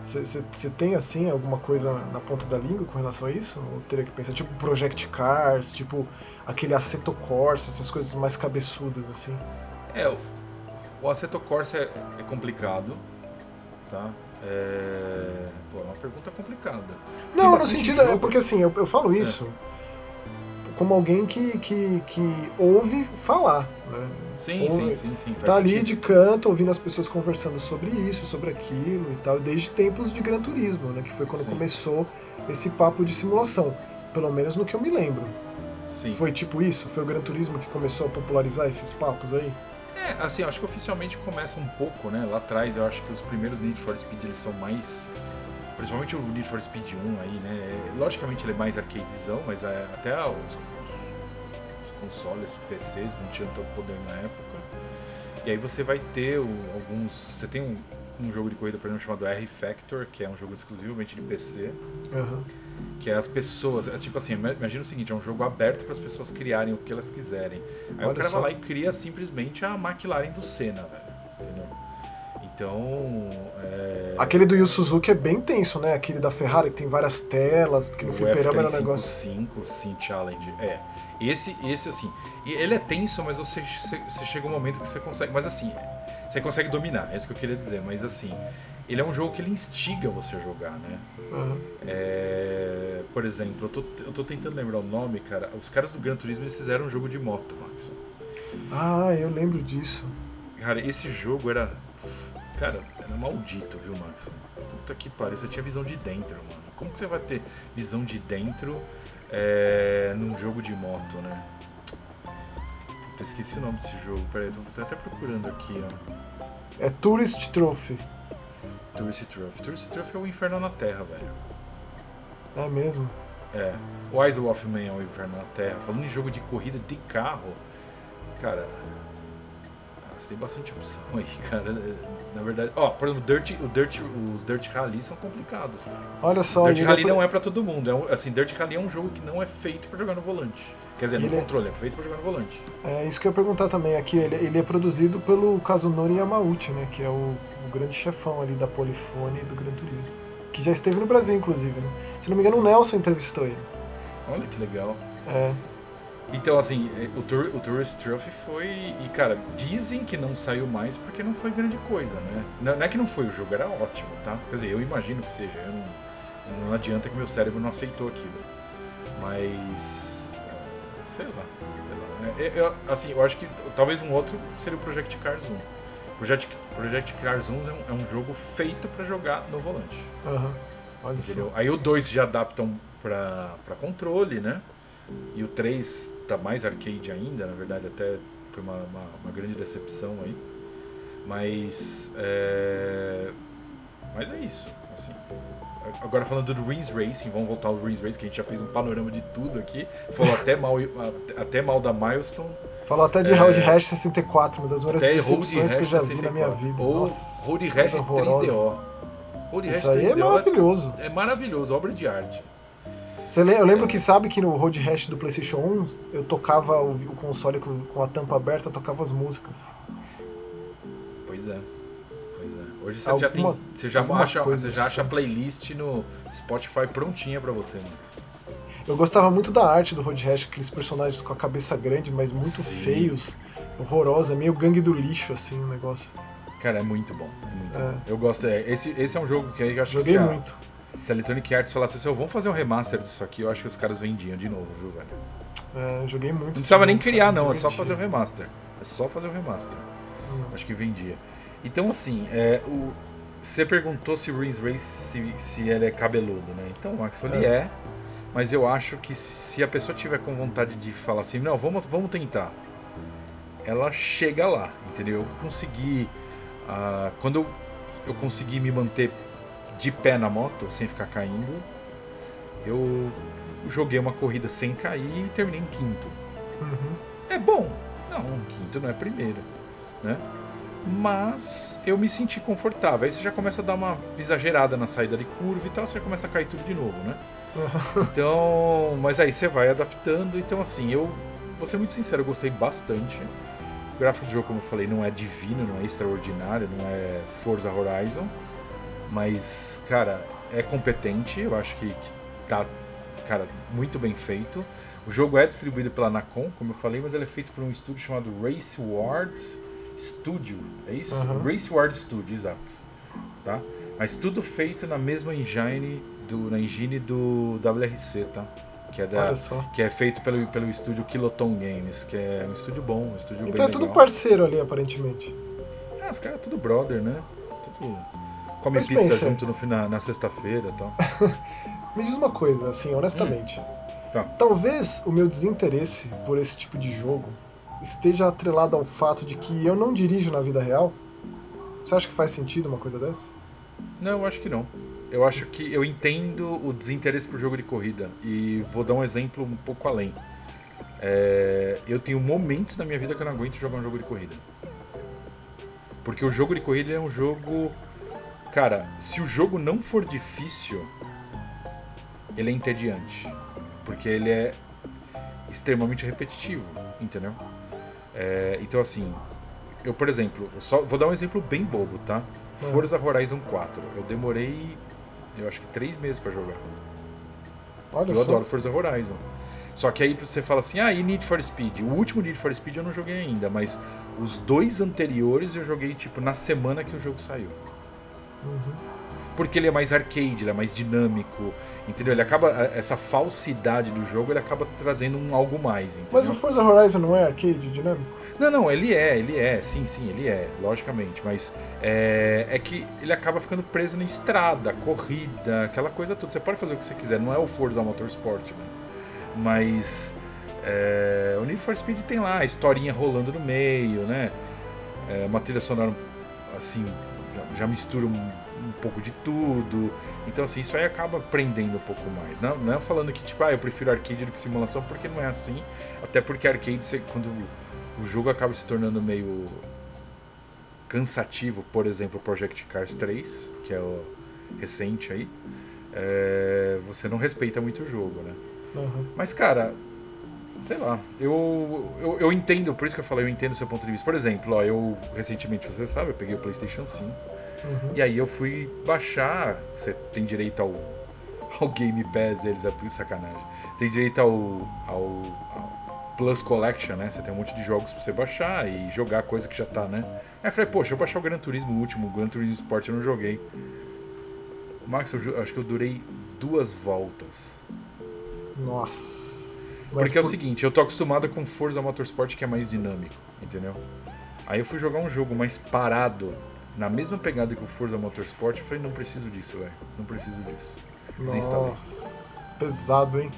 Você tem, assim, alguma coisa na ponta da língua com relação a isso? Ou teria que pensar, tipo, Project Cars, tipo, aquele Assetto Corsa, essas coisas mais cabeçudas, assim? É, o Assetto Corsa é, é complicado, tá? É... Pô, é uma pergunta complicada. Não, no sentido, é jogo... é porque assim, eu, eu falo isso é. como alguém que, que, que ouve falar, né? Sim, ouve, sim, sim, sim. tá ali de canto, ouvindo as pessoas conversando sobre isso, sobre aquilo e tal, desde tempos de Gran Turismo, né? Que foi quando sim. começou esse papo de simulação. Pelo menos no que eu me lembro. Sim. Foi tipo isso? Foi o Gran Turismo que começou a popularizar esses papos aí? É, assim, acho que oficialmente começa um pouco, né? Lá atrás eu acho que os primeiros Need for Speed eles são mais. Principalmente o Need for Speed 1 aí, né? Logicamente ele é mais arcadezão, mas é, até os, os, os, consoles, PCs não tinham tanto poder na época. E aí você vai ter o, alguns. Você tem um, um jogo de corrida, por exemplo, chamado R Factor, que é um jogo exclusivamente de PC. Uhum. Que é as pessoas. É tipo assim, imagina o seguinte: é um jogo aberto para as pessoas criarem o que elas quiserem. Aí Olha o cara só. vai lá e cria simplesmente a McLaren do Senna, velho. Entendeu? Então. É... Aquele do Yu Suzuki é bem tenso, né? Aquele da Ferrari que tem várias telas, que no fliperama era um negócio. 5 Sim Challenge. É. Esse, esse assim. Ele é tenso, mas você, você chega um momento que você consegue. Mas assim, você consegue dominar, é isso que eu queria dizer. Mas assim, ele é um jogo que ele instiga você a jogar, né? Uhum. É, por exemplo, eu tô, eu tô tentando lembrar o nome, cara. Os caras do Gran Turismo eles fizeram um jogo de moto, Max. Ah, eu lembro disso. Cara, esse jogo era. Cara, era maldito, viu, Max? Puta que pariu, você tinha visão de dentro, mano. Como que você vai ter visão de dentro é, num jogo de moto, né? Puta, esqueci o nome desse jogo. Peraí, tô, tô até procurando aqui, ó. É Tourist Trophy. Tourist Trophy. Tourist Trophy é o inferno na Terra, velho. É mesmo? É. O Isle of Man é o inferno na Terra. Falando em jogo de corrida de carro, cara. Você tem bastante opção aí, cara. Na verdade, ó, por exemplo, Dirt, o Dirt, os Dirt Rally são complicados. Cara. Olha só, Dirt Rally não é para todo mundo. É um, assim, Dirt Rally é um jogo que não é feito para jogar no volante. Quer dizer, no ele... É- controle, é feito para jogar no volante. É isso que eu ia perguntar também. Aqui ele, ele é produzido pelo Kazunori Yamauchi, né? Que é o grande chefão ali da Polifone e do Gran Turismo. Que já esteve no Brasil, inclusive, né? Se não me engano, o Nelson entrevistou ele. Olha que legal. É. Então, assim, é, o, Tour, o Tourist Trophy foi. E, cara, dizem que não saiu mais porque não foi grande coisa, né? Não, não é que não foi, o jogo era ótimo, tá? Quer dizer, eu imagino que seja. Não, não adianta que meu cérebro não aceitou aquilo. Mas sei lá. Sei lá. É, eu, assim, eu acho que talvez um outro seria o Project Cars 1. Project, Project Cars 1 é um, é um jogo feito para jogar no volante. Uhum. Olha Entendeu? Aí o 2 já adaptam para controle, né? E o 3 tá mais arcade ainda, na verdade até foi uma, uma, uma grande decepção aí. Mas é... Mas é isso. Assim, Agora falando do Rings Racing, vamos voltar ao Rings Racing, que a gente já fez um panorama de tudo aqui. Falou até mal, até mal da Milestone. Falou até de é... Road Rash 64, uma das maiores decepções que eu já 64. vi na minha vida. Ou Nossa, Road Rash 3DO. Road Isso aí é maravilhoso. É, é maravilhoso, obra de arte. Eu lembro que sabe que no Road Rash do PlayStation 1 eu tocava o, console com a tampa aberta, eu tocava as músicas. Pois é. Hoje você já tem. Você já, acha, você já acha a playlist no Spotify prontinha para você, Max. Eu gostava muito da arte do Road Rash, aqueles personagens com a cabeça grande, mas muito Sim. feios, horrorosa, meio gangue do lixo, assim, o negócio. Cara, é muito bom. É muito é. bom. Eu gosto. É, esse, esse é um jogo que eu acho Joguei que. muito. A, se a Electronic Arts falasse assim, vamos fazer um remaster disso aqui, eu acho que os caras vendiam de novo, viu, velho? É, joguei muito. Não precisava nem criar, não, é só fazer o remaster. É só fazer o remaster. Hum. Acho que vendia. Então, assim, é, o, você perguntou se o Rins Race se, se ele é cabeludo, né? Então, Max, ele é. é. Mas eu acho que se a pessoa tiver com vontade de falar assim, não, vamos, vamos tentar, ela chega lá, entendeu? Eu consegui. Uh, quando eu, eu consegui me manter de pé na moto, sem ficar caindo, eu joguei uma corrida sem cair e terminei em quinto. Uhum. É bom. Não, quinto não é primeiro, né? Mas eu me senti confortável. Aí você já começa a dar uma exagerada na saída de curva e tal, você já começa a cair tudo de novo, né? Então, mas aí você vai adaptando. Então, assim, eu vou ser muito sincero, eu gostei bastante. O gráfico do jogo, como eu falei, não é divino, não é extraordinário, não é Forza Horizon. Mas, cara, é competente. Eu acho que, que tá, cara, muito bem feito. O jogo é distribuído pela Nacon, como eu falei, mas ele é feito por um estúdio chamado Race Wards Studio. É isso? Uhum. Race Ward Studio, exato. Tá? Mas tudo feito na mesma engine do, na engine do WRC, tá? Que é, da, que é feito pelo, pelo estúdio Kiloton Games, que é um estúdio bom, um estúdio Então é tudo parceiro ali, aparentemente. É, os caras é tudo brother, né? Tudo come Mas pizza pensa. junto no, na, na sexta-feira e tal. Me diz uma coisa, assim, honestamente. Hum. Tá. Talvez o meu desinteresse por esse tipo de jogo esteja atrelado ao fato de que eu não dirijo na vida real. Você acha que faz sentido uma coisa dessa? Não, eu acho que não. Eu acho que eu entendo o desinteresse por jogo de corrida e vou dar um exemplo um pouco além. É, eu tenho momentos na minha vida que eu não aguento jogar um jogo de corrida. Porque o jogo de corrida é um jogo. Cara, se o jogo não for difícil, ele é entediante. Porque ele é extremamente repetitivo, entendeu? É, então, assim, eu, por exemplo, só vou dar um exemplo bem bobo, tá? É. Forza Horizon 4. Eu demorei, eu acho que três meses para jogar. Olha eu só. adoro Forza Horizon. Só que aí você fala assim, ah, e Need for Speed? O último Need for Speed eu não joguei ainda, mas os dois anteriores eu joguei, tipo, na semana que o jogo saiu. Uhum porque ele é mais arcade, ele é mais dinâmico, entendeu? Ele acaba essa falsidade do jogo, ele acaba trazendo um algo mais, entendeu? Mas o Forza Horizon não é arcade dinâmico? Não, não, ele é, ele é, sim, sim, ele é, logicamente, mas é, é que ele acaba ficando preso na estrada, corrida, aquela coisa toda. Você pode fazer o que você quiser, não é o Forza Motorsport, né? Mas é, o Need for Speed tem lá a historinha rolando no meio, né? É, uma trilha sonora assim já, já mistura um um pouco de tudo. Então, assim, isso aí acaba prendendo um pouco mais. Não, não é falando que, tipo, ah, eu prefiro arcade do que simulação, porque não é assim. Até porque arcade, você, quando o jogo acaba se tornando meio cansativo, por exemplo, Project Cars 3, que é o recente aí, é, você não respeita muito o jogo, né? Uhum. Mas, cara, sei lá, eu, eu, eu entendo, por isso que eu falei, eu entendo o seu ponto de vista. Por exemplo, ó, eu recentemente, você sabe, eu peguei o PlayStation 5 Uhum. E aí eu fui baixar. Você tem direito ao, ao Game Pass deles, é por sacanagem. Você tem direito ao, ao, ao, Plus Collection, né? Você tem um monte de jogos pra você baixar e jogar coisa que já tá, né? Aí eu falei, poxa, eu baixar o Gran Turismo último, o Gran Turismo Sport eu não joguei. Max, eu acho que eu durei duas voltas. Nossa. Mas Porque por... é o seguinte, eu tô acostumado com Forza Motorsport que é mais dinâmico, entendeu? Aí eu fui jogar um jogo mais parado, na mesma pegada que o Forza Motorsport, eu falei, não preciso disso, velho. Não preciso disso. Nossa, pesado, hein?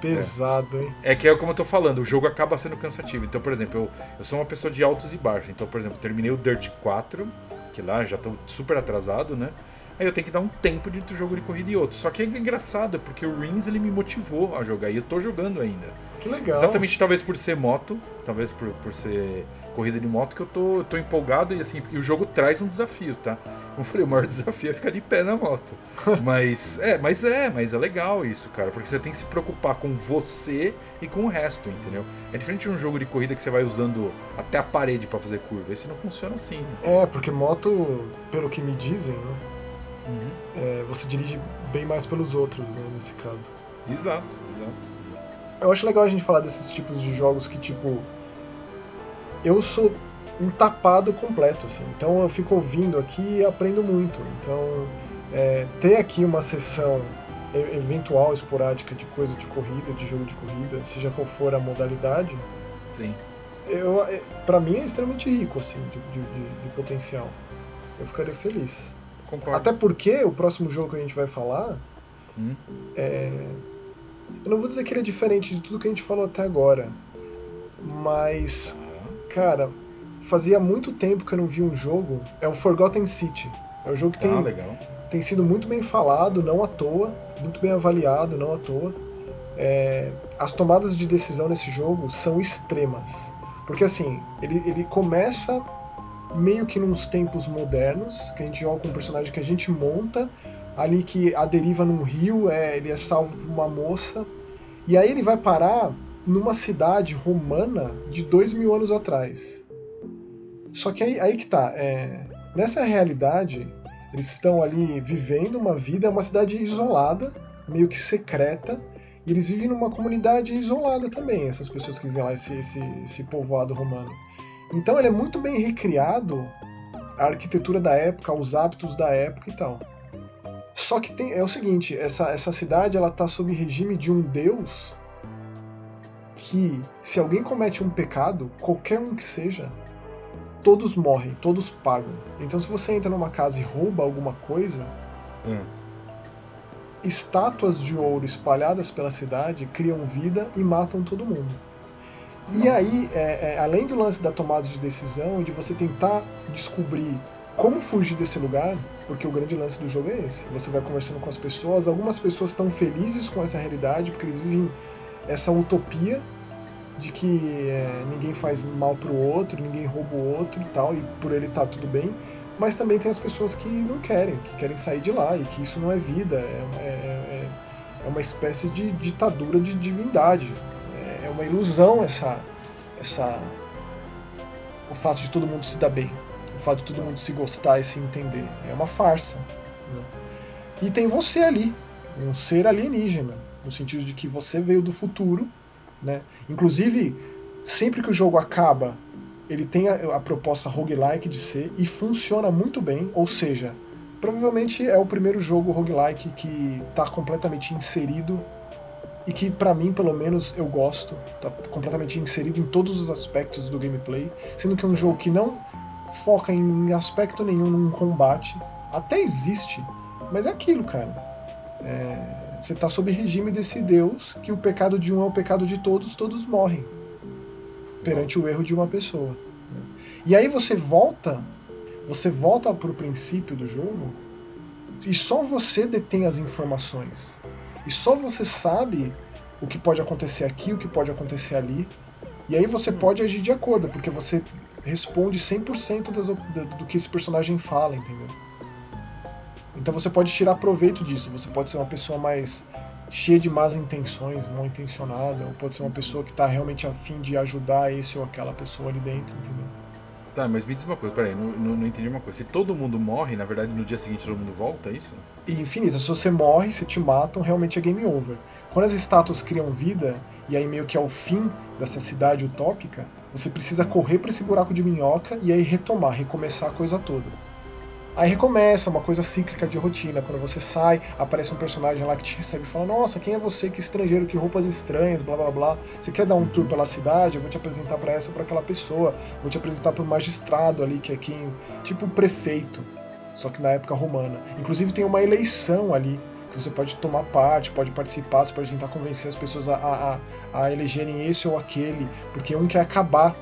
Pesado, é. hein? É que é como eu tô falando, o jogo acaba sendo cansativo. Então, por exemplo, eu, eu sou uma pessoa de altos e baixos. Então, por exemplo, terminei o Dirt 4, que lá já tô super atrasado, né? Aí eu tenho que dar um tempo entre um jogo de corrida e outro. Só que é engraçado, porque o Rings ele me motivou a jogar e eu tô jogando ainda. Que legal. Exatamente, talvez por ser moto, talvez por, por ser corrida de moto que eu tô, tô empolgado e assim, porque o jogo traz um desafio, tá? Como eu falei, o maior desafio é ficar de pé na moto. mas é, mas é, mas é legal isso, cara, porque você tem que se preocupar com você e com o resto, entendeu? É diferente de um jogo de corrida que você vai usando até a parede para fazer curva. Esse não funciona assim. Né? É, porque moto, pelo que me dizem, né? Uhum. É, você dirige bem mais pelos outros, né, nesse caso. Exato, exato. Eu acho legal a gente falar desses tipos de jogos que, tipo, eu sou um tapado completo, assim. Então eu fico ouvindo aqui e aprendo muito. Então, é, ter aqui uma sessão eventual, esporádica de coisa de corrida, de jogo de corrida, seja qual for a modalidade, sim. Eu, é, para mim é extremamente rico, assim, de, de, de, potencial. Eu ficaria Concordo. Até porque o próximo jogo que a gente vai falar hum. é, Eu não vou dizer que ele é diferente de tudo que a gente falou até agora, mas, cara, fazia muito tempo que eu não vi um jogo. É o Forgotten City. É um jogo que tem, Ah, legal. tem sido muito bem falado, não à toa, muito bem avaliado, não à toa. É, as tomadas de decisão nesse jogo são extremas. Porque assim, ele, ele começa meio que nos tempos modernos, que a gente joga com um personagem que a gente monta, ali que a deriva num rio, é, ele é salvo por uma moça, e aí ele vai parar numa cidade romana de dois mil anos atrás. Só que aí, aí que tá, é, nessa realidade, eles estão ali vivendo uma vida, é uma cidade isolada, meio que secreta, e eles vivem numa comunidade isolada também, essas pessoas que vivem lá, esse, esse, esse povoado romano. Então ele é muito bem recriado, a arquitetura da época, os hábitos da época e tal. Só que tem, é o seguinte, essa, essa cidade ela tá sob regime de um deus que, se alguém comete um pecado, qualquer um que seja, todos morrem, todos pagam. Então se você entra numa casa e rouba alguma coisa, Hum. estátuas de ouro espalhadas pela cidade criam vida e matam todo mundo. E Nossa. aí, é, é, além do lance da tomada de decisão e de você tentar descobrir como fugir desse lugar, porque o grande lance do jogo é esse. Você vai conversando com as pessoas, algumas pessoas estão felizes com essa realidade, porque eles vivem essa utopia de que é, ninguém faz mal pro outro, ninguém rouba o outro e tal, e por ele tá tudo bem. Mas também tem as pessoas que não querem, que querem sair de lá, e que isso não é vida, é, é, é- é uma espécie de ditadura de divindade. É, é uma ilusão essa, essa. o fato de todo mundo se dar bem, o fato de todo mundo se gostar e se entender. É uma farsa. né? E tem você ali, um ser alienígena, no sentido de que você veio do futuro, né? Inclusive, sempre que o jogo acaba, ele tem a, a proposta roguelike de ser e funciona muito bem, ou seja, provavelmente é o primeiro jogo roguelike que está completamente inserido e que pra mim, pelo menos, eu gosto, tá completamente inserido em todos os aspectos do gameplay, sendo que é um jogo que não foca em aspecto nenhum num combate, até existe, mas é aquilo, cara. É, você tá sob regime desse Deus que o pecado de um é o pecado de todos, todos morrem perante o erro de uma pessoa. né? E aí você volta, você volta pro princípio do jogo e só você detém as informações. E só você sabe o que pode acontecer aqui, o que pode acontecer ali. E aí você pode agir de acordo, porque você responde 100% das, do que esse personagem fala, entendeu? Então você pode tirar proveito disso. Você pode ser uma pessoa mais cheia de más intenções, mal intencionada, ou pode ser uma pessoa que está realmente afim de ajudar esse ou aquela pessoa ali dentro, entendeu? Tá, mas me diz uma coisa, peraí, não, não, não entendi uma coisa. Se todo mundo morre, na verdade no dia seguinte todo mundo volta, é isso? Infinita, se você morre, se te matam, realmente é game over. Quando as estátuas criam vida, e aí meio que é o fim dessa cidade utópica, você precisa correr para esse buraco de minhoca e aí retomar, recomeçar a coisa toda. Aí recomeça, uma coisa cíclica de rotina. Quando você sai, aparece um personagem lá que te recebe e fala: Nossa, quem é você? Que estrangeiro, que roupas estranhas, blá blá blá. Você quer dar um tour pela cidade? Eu vou te apresentar para essa ou para aquela pessoa. Vou te apresentar para o magistrado ali, que é quem. Tipo o prefeito, só que na época romana. Inclusive tem uma eleição ali que você pode tomar parte, pode participar, você pode tentar convencer as pessoas a, a, a- a elegerem esse ou aquele, porque um quer acabar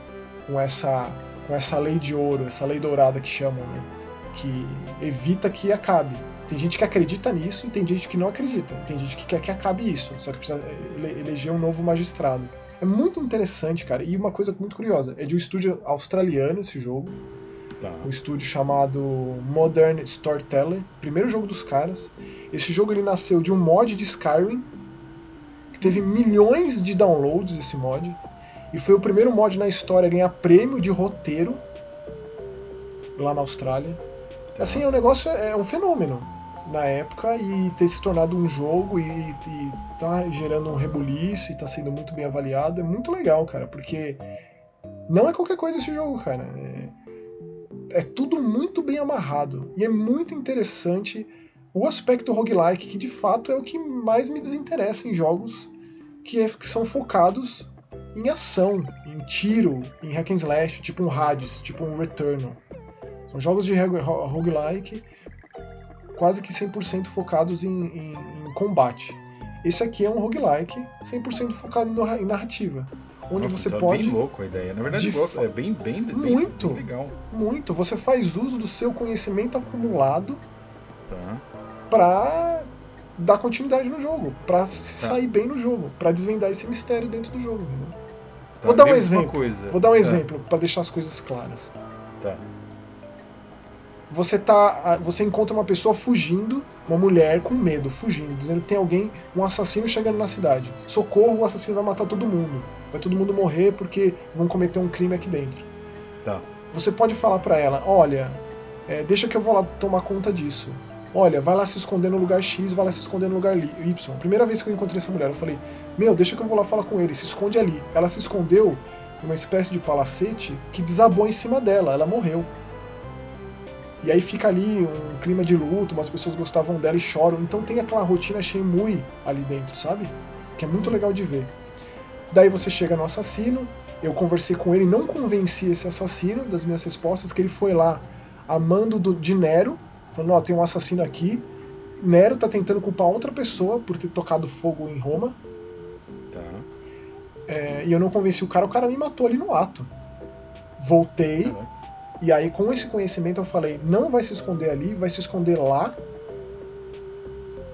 com essa, com essa lei de ouro, essa lei dourada que chamam, né? Que evita que acabe. Tem gente que acredita nisso e tem gente que não acredita. Tem gente que quer que acabe isso, só que precisa ele- eleger um novo magistrado. É muito interessante, cara, e uma coisa muito curiosa, é de um estúdio australiano esse jogo, Tá. um estúdio chamado Modern Storyteller, primeiro jogo dos caras. Esse jogo ele nasceu de um mod de Skyrim, que teve milhões de downloads esse mod, e foi o primeiro mod na história a ganhar prêmio de roteiro lá na Austrália. Assim, o negócio é um fenômeno na época e ter se tornado um jogo e, e tá gerando um rebuliço e tá sendo muito bem avaliado é muito legal, cara, porque não é qualquer coisa esse jogo, cara. É, é tudo muito bem amarrado e é muito interessante o aspecto roguelike, que de fato é o que mais me desinteressa em jogos que, é- que são focados em ação, em tiro, em hack and slash, tipo um Hades, tipo um Returnal. São jogos de roguelike quase que 100% focados em, em- em combate. Esse aqui é um roguelike 100% focado em narrativa. Onde Nossa, você tá pode. bem louco a ideia. Na verdade, de gosto, é bem, bem, bem, Muito. bem legal. Muito. Você faz uso do seu conhecimento acumulado Tá. pra dar continuidade no jogo, pra sair bem no jogo, pra desvendar esse mistério dentro do jogo. Tá, Vou dar um exemplo. Vou dar um Tá, exemplo pra deixar as coisas claras. Tá. Você tá, você encontra uma pessoa fugindo, uma mulher com medo, fugindo, dizendo que tem alguém, um assassino chegando na cidade. Socorro, o assassino vai matar todo mundo. Vai todo mundo morrer porque vão cometer um crime aqui dentro. Tá. Você pode falar pra ela, olha, é, deixa que eu vou lá tomar conta disso. Olha, vai lá se esconder no lugar X, vai lá se esconder no lugar Y. Primeira vez que eu encontrei essa mulher, eu falei, meu, deixa que eu vou lá falar com ele, se esconde ali. Ela se escondeu em uma espécie de palacete que desabou em cima dela, ela morreu. E aí fica ali um clima de luto, umas pessoas gostavam dela e choram. Então tem aquela rotina Shenmue ali dentro, sabe? Que é muito legal de ver. Daí você chega no assassino, eu conversei com ele, não convenci esse assassino das minhas respostas, que ele foi lá a mando do, de Nero, falando, ó, tem um assassino aqui. Nero tá tentando culpar outra pessoa por ter tocado fogo em Roma, Tá. é, e eu não convenci o cara, o cara me matou ali no ato. Voltei, Caraca. E aí com esse conhecimento eu falei, não vai se esconder ali, vai se esconder lá.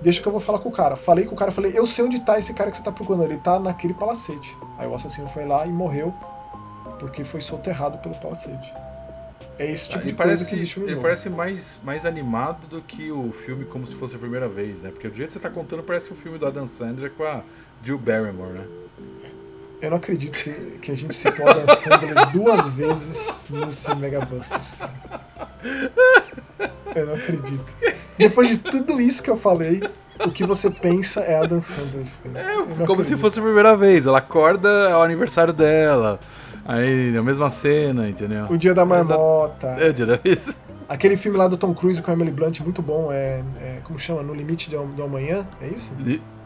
Deixa que eu vou falar com o cara. Falei com o cara, falei, eu sei onde tá esse cara que você tá procurando, ele tá naquele palacete. Aí o assassino foi lá e morreu, porque foi soterrado pelo palacete. É esse tipo ele de coisa parece, que existe no ele jogo. parece mais, mais animado do que o filme como se fosse a primeira vez, né? Porque do jeito que você tá contando parece um filme do Adam Sandler com a Jill Barrymore, né? Eu não acredito que, que a gente citou a Dan Sandler duas vezes nesse Mega Busters. Eu não acredito. Depois de tudo isso que eu falei, o que você pensa é a Dan Sandler. Spencer. É, Como se acredito. fosse a primeira vez. Ela acorda, é o aniversário dela. Aí, a mesma cena, entendeu? O Dia da Marmota. É, dia da vez. Aquele filme lá do Tom Cruise com a Emily Blunt, muito bom. É, é- como chama? No Limite do Amanhã? É isso?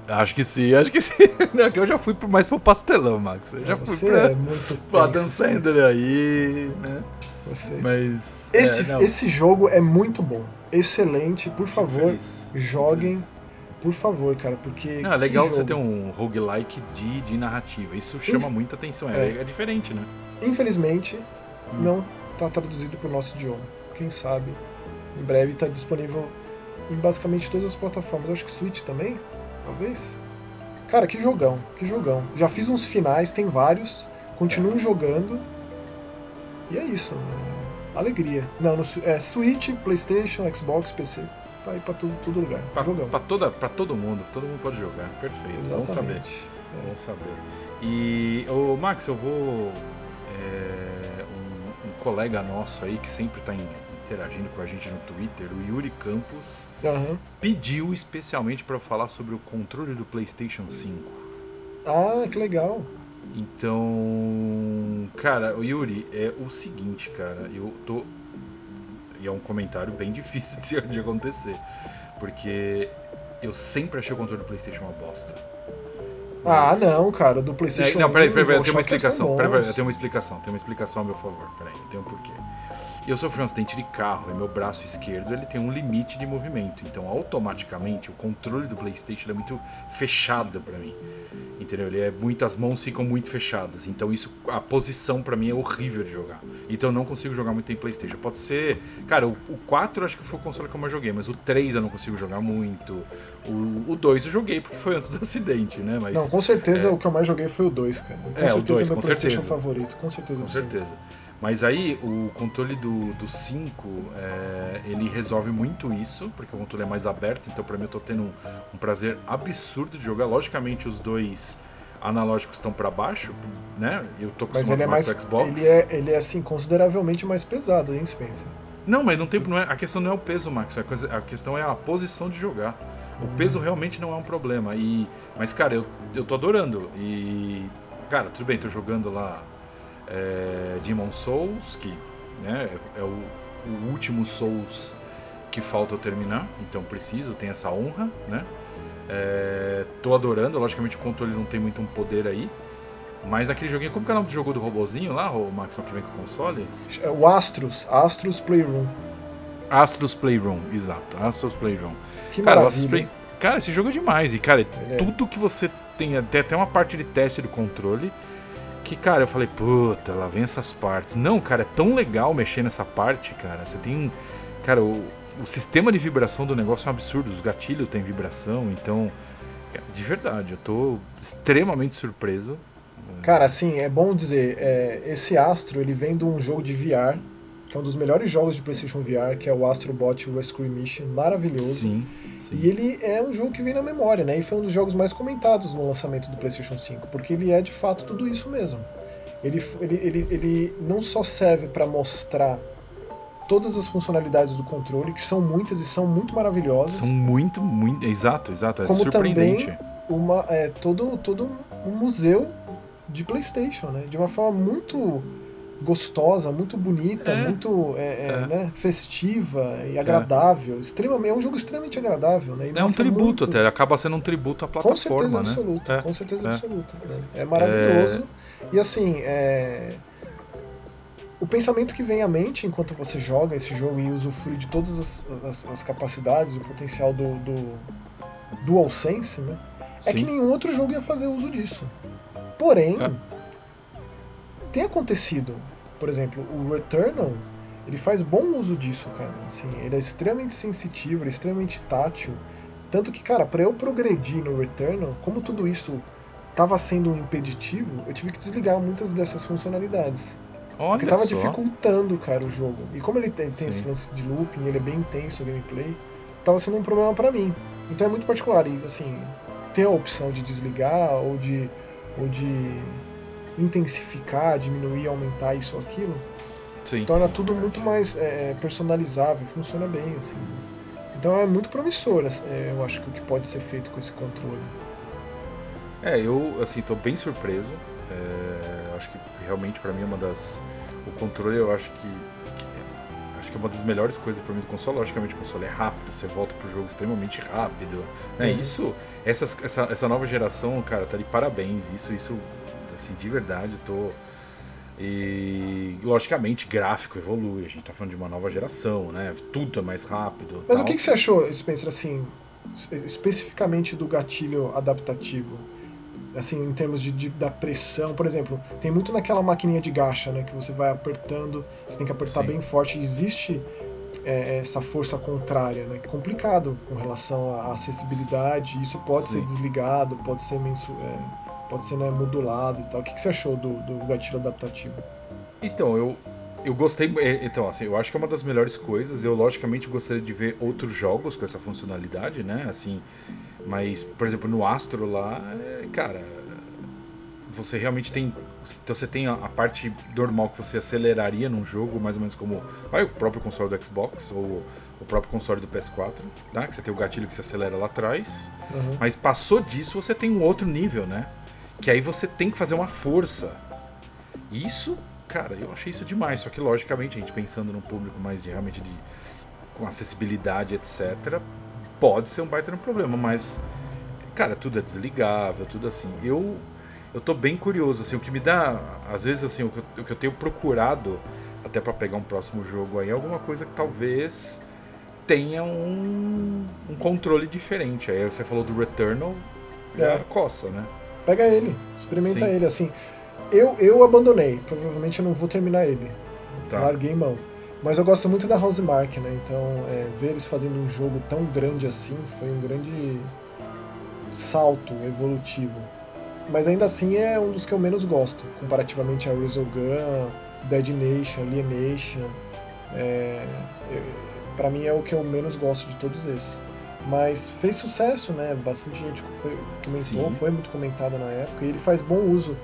Acho que sim, acho que sim. Não, que eu já fui pro- mais pro pastelão, Max. Eu já fui você pra, é muito pro Adam tenso, Sandler aí, né? Você. Mas. Esse, é, esse jogo é muito bom. Excelente. Por favor, feliz, joguem. feliz. Por favor, cara, porque. Não, é legal que você ter um roguelike de, de narrativa. Isso chama muita atenção. É, É. é diferente, né? Infelizmente, Hum. não tá traduzido para o nosso idioma. Quem sabe, em breve está disponível em basicamente todas as plataformas. Eu acho que Switch também, talvez. Cara, que jogão, que jogão. Já fiz uns finais, tem vários. Continuo jogando. E é isso. né? Alegria. Não, no, é Switch, PlayStation, Xbox, PC. Vai pra tudo, todo lugar. Pra, jogão. pra toda, pra todo mundo. Todo mundo pode jogar. Perfeito. Vamos saber. Exatamente. Bom saber. E, ô, Max, eu vou. é, um, um colega nosso aí que sempre está interagindo com a gente no Twitter, o Yuri Campos, Aham. pediu especialmente para eu falar sobre o controle do PlayStation 5. Ah, que legal. Então, cara, o Yuri, é o seguinte, cara, eu tô. E é um comentário bem difícil de acontecer. Porque eu sempre achei o controle do PlayStation uma bosta. Ah, Mas- não, cara, do É, PlayStation não, peraí, 1, peraí, peraí, eu tenho uma explicação. Peraí, peraí, eu tenho uma explicação, tenho uma explicação a meu favor. Peraí, eu tenho um porquê. Eu sofri um acidente de carro e meu braço esquerdo ele tem um limite de movimento. Então, automaticamente, o controle do PlayStation é muito fechado pra mim. Entendeu? Ele é muito, as mãos ficam muito fechadas. Então, isso, a posição pra mim é horrível de jogar. Então, eu não consigo jogar muito em PlayStation. Pode ser, cara, o, o 4 acho que foi o console que eu mais joguei, mas o 3 eu não consigo jogar muito. O, o 2 eu joguei porque foi antes do acidente, né? Mas Não, com certeza o que eu mais joguei foi o 2, cara. Com É, o certeza dois, é meu com PlayStation certeza. favorito, com certeza. Com certeza. Mas aí o controle do, do 5, é, ele resolve muito isso, porque o controle é mais aberto, então pra mim eu tô tendo um, um prazer absurdo de jogar. Logicamente os dois analógicos estão pra baixo, né? Eu tô Mas acostumado ele é mais mais. com o Xbox. Ele é, ele é assim, consideravelmente mais pesado, hein, Spencer? Não, mas não tem, não é, a questão não é o peso, Max. A, coisa- a questão é a posição de jogar. O Hum. peso realmente não é um problema. E, mas, cara, eu, eu tô adorando. E, cara, tudo bem, tô jogando lá é, Demon Souls, que né, é o, o último Souls que falta eu terminar. Então preciso, tenho essa honra, né? É, tô adorando. Logicamente o controle não tem muito um poder aí. Mas aquele joguinho, como que é o nome do jogo do robozinho lá, o Max, que vem com o console? É O Astros, Astros Playroom. Astros Playroom, exato, Astros Playroom. Que Cara, maravilha. Play... cara, esse jogo é demais. E, cara, é. tudo que você tem, tem até uma parte de teste do controle que, cara, eu falei, puta, lá vem essas partes. Não, cara, é tão legal mexer nessa parte, cara. Você tem. Cara, o, o sistema de vibração do negócio é um absurdo. Os gatilhos têm vibração, então. De verdade, eu tô extremamente surpreso. Cara, assim, é bom dizer, é, esse Astro, ele vem de um jogo de VR, que é um dos melhores jogos de PlayStation VR, que é o Astrobot Rescue Mission, maravilhoso. Sim, sim. E ele é um jogo que vem na memória, né? E foi um dos jogos mais comentados no lançamento do PlayStation 5, porque ele é de fato tudo isso mesmo. Ele, ele, ele, ele não só serve para mostrar todas as funcionalidades do controle, que são muitas e são muito maravilhosas. São muito, muito. Exato, exato. É como surpreendente. Também uma, é, todo, todo um museu de PlayStation, né? De uma forma muito gostosa, muito bonita, é. muito é, é, é. Né, festiva e agradável. É. Extremamente, é um jogo extremamente agradável, né? é um tributo muito... até, acaba sendo um tributo à plataforma, com certeza né? Absoluta, Com certeza absoluta. Né? É maravilhoso. E assim, o pensamento que vem à mente enquanto você joga esse jogo e usufrui de todas as, as, as capacidades e o potencial do, do DualSense, né? É que nenhum outro jogo ia fazer uso disso. Porém, é. Tem acontecido. Por exemplo, o Returnal, ele faz bom uso disso, cara. Assim, ele é extremamente sensitivo, ele é extremamente tátil. Tanto que, cara, para eu progredir no Returnal, como tudo isso estava sendo um impeditivo, eu tive que desligar muitas dessas funcionalidades. Olha porque tava só. dificultando, cara, o jogo. E como ele tem, tem esse lance de looping, ele é bem intenso o gameplay, tava sendo um problema para mim. Então é muito particular. E, assim, ter a opção de desligar ou de ou de intensificar, diminuir, aumentar isso ou aquilo, sim, torna sim. tudo muito mais é, personalizável, funciona bem, assim. Então é muito promissor, é, eu acho que o que pode ser feito com esse controle. É, eu, assim, tô bem surpreso. É, acho que realmente para mim é uma das... O controle eu acho que acho que é uma das melhores coisas para mim do console. Logicamente, o console é rápido, você volta pro jogo extremamente rápido. Né? Uhum. Isso, essas, essa, essa nova geração, cara, tá de parabéns. Isso, isso, assim, de verdade, tô. E logicamente gráfico evolui, a gente tá falando de uma nova geração, né? Tudo é mais rápido. Mas tal. o que, que você achou, Spencer, assim, especificamente do gatilho adaptativo? assim, em termos de, de, da pressão. Por exemplo, tem muito naquela maquininha de gacha, né? Que você vai apertando, você tem que apertar Sim. bem forte. Existe é, essa força contrária, né? Que é complicado com relação à acessibilidade. Isso pode Sim. ser desligado, pode ser, mensu é, pode ser né, modulado e tal. O que, que você achou do, do gatilho adaptativo? Então, eu, eu gostei. É, então, assim, eu acho que é uma das melhores coisas. Eu, logicamente, gostaria de ver outros jogos com essa funcionalidade, né? Assim, mas, por exemplo, no Astro lá, é, cara, você realmente tem. Então você tem a, a, parte normal que você aceleraria num jogo, mais ou menos como vai, o próprio console do Xbox ou o próprio console do PS4, tá? Que você tem o gatilho que você acelera lá atrás. Uhum. Mas passou disso, você tem um outro nível, né? Que aí você tem que fazer uma força. Isso, cara, eu achei isso demais. Só que, logicamente, a gente pensando num público mais de, realmente de com acessibilidade, etc pode ser um baita no problema, mas cara, tudo é desligável, tudo assim. Eu eu tô bem curioso, assim, o que me dá, às vezes assim, o que eu, o que eu tenho procurado até para pegar um próximo jogo aí, é alguma coisa que talvez tenha um, um controle diferente. Aí você falou do Returnal, é. coça, né? Pega ele, experimenta Sim. ele, assim. Eu, eu abandonei, provavelmente eu não vou terminar ele. Tá. Larguei mão. Mas eu gosto muito da Housemark, né? Então, é, ver eles fazendo um jogo tão grande assim foi um grande salto evolutivo. Mas ainda assim é um dos que eu menos gosto, comparativamente a Resogun, Dead Nation, Alienation. É, para mim é o que eu menos gosto de todos esses. Mas fez sucesso, né? Bastante gente foi, comentou, Sim. foi muito comentada na época, e ele faz bom uso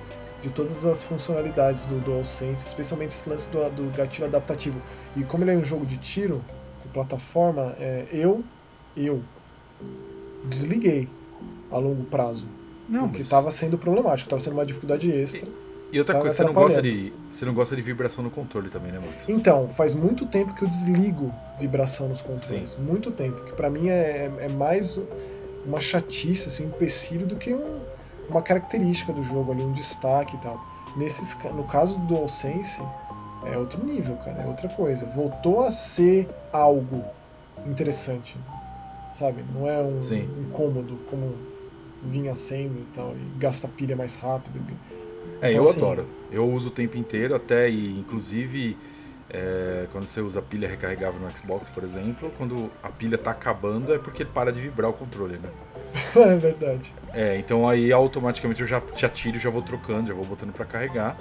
de todas as funcionalidades do DualSense, especialmente esse lance do, do gatilho adaptativo. E como ele é um jogo de tiro, de plataforma, é, eu, eu desliguei a longo prazo. Não, porque estava mas... sendo problemático, estava sendo uma dificuldade extra. E outra coisa, você não, gosta de, você não gosta de vibração no controle também, né, Max? Então, faz muito tempo que eu desligo vibração nos controles. Sim. Muito tempo. Que para mim é, é mais uma chatice, assim, um empecilho do que um, uma característica do jogo ali, um destaque e tal. Nesses, no caso do DualSense, é outro nível, cara, é outra coisa. Voltou a ser algo interessante. sabe? Não é um Sim. incômodo como vinha sendo e tal, e gasta pilha mais rápido. É, então, eu assim, adoro. Eu uso o tempo inteiro, até e inclusive é, quando você usa pilha recarregável no Xbox, por exemplo, quando a pilha está acabando é porque para de vibrar o controle, né? é verdade. É, então aí automaticamente eu já, já tiro, já vou trocando, já vou botando para carregar.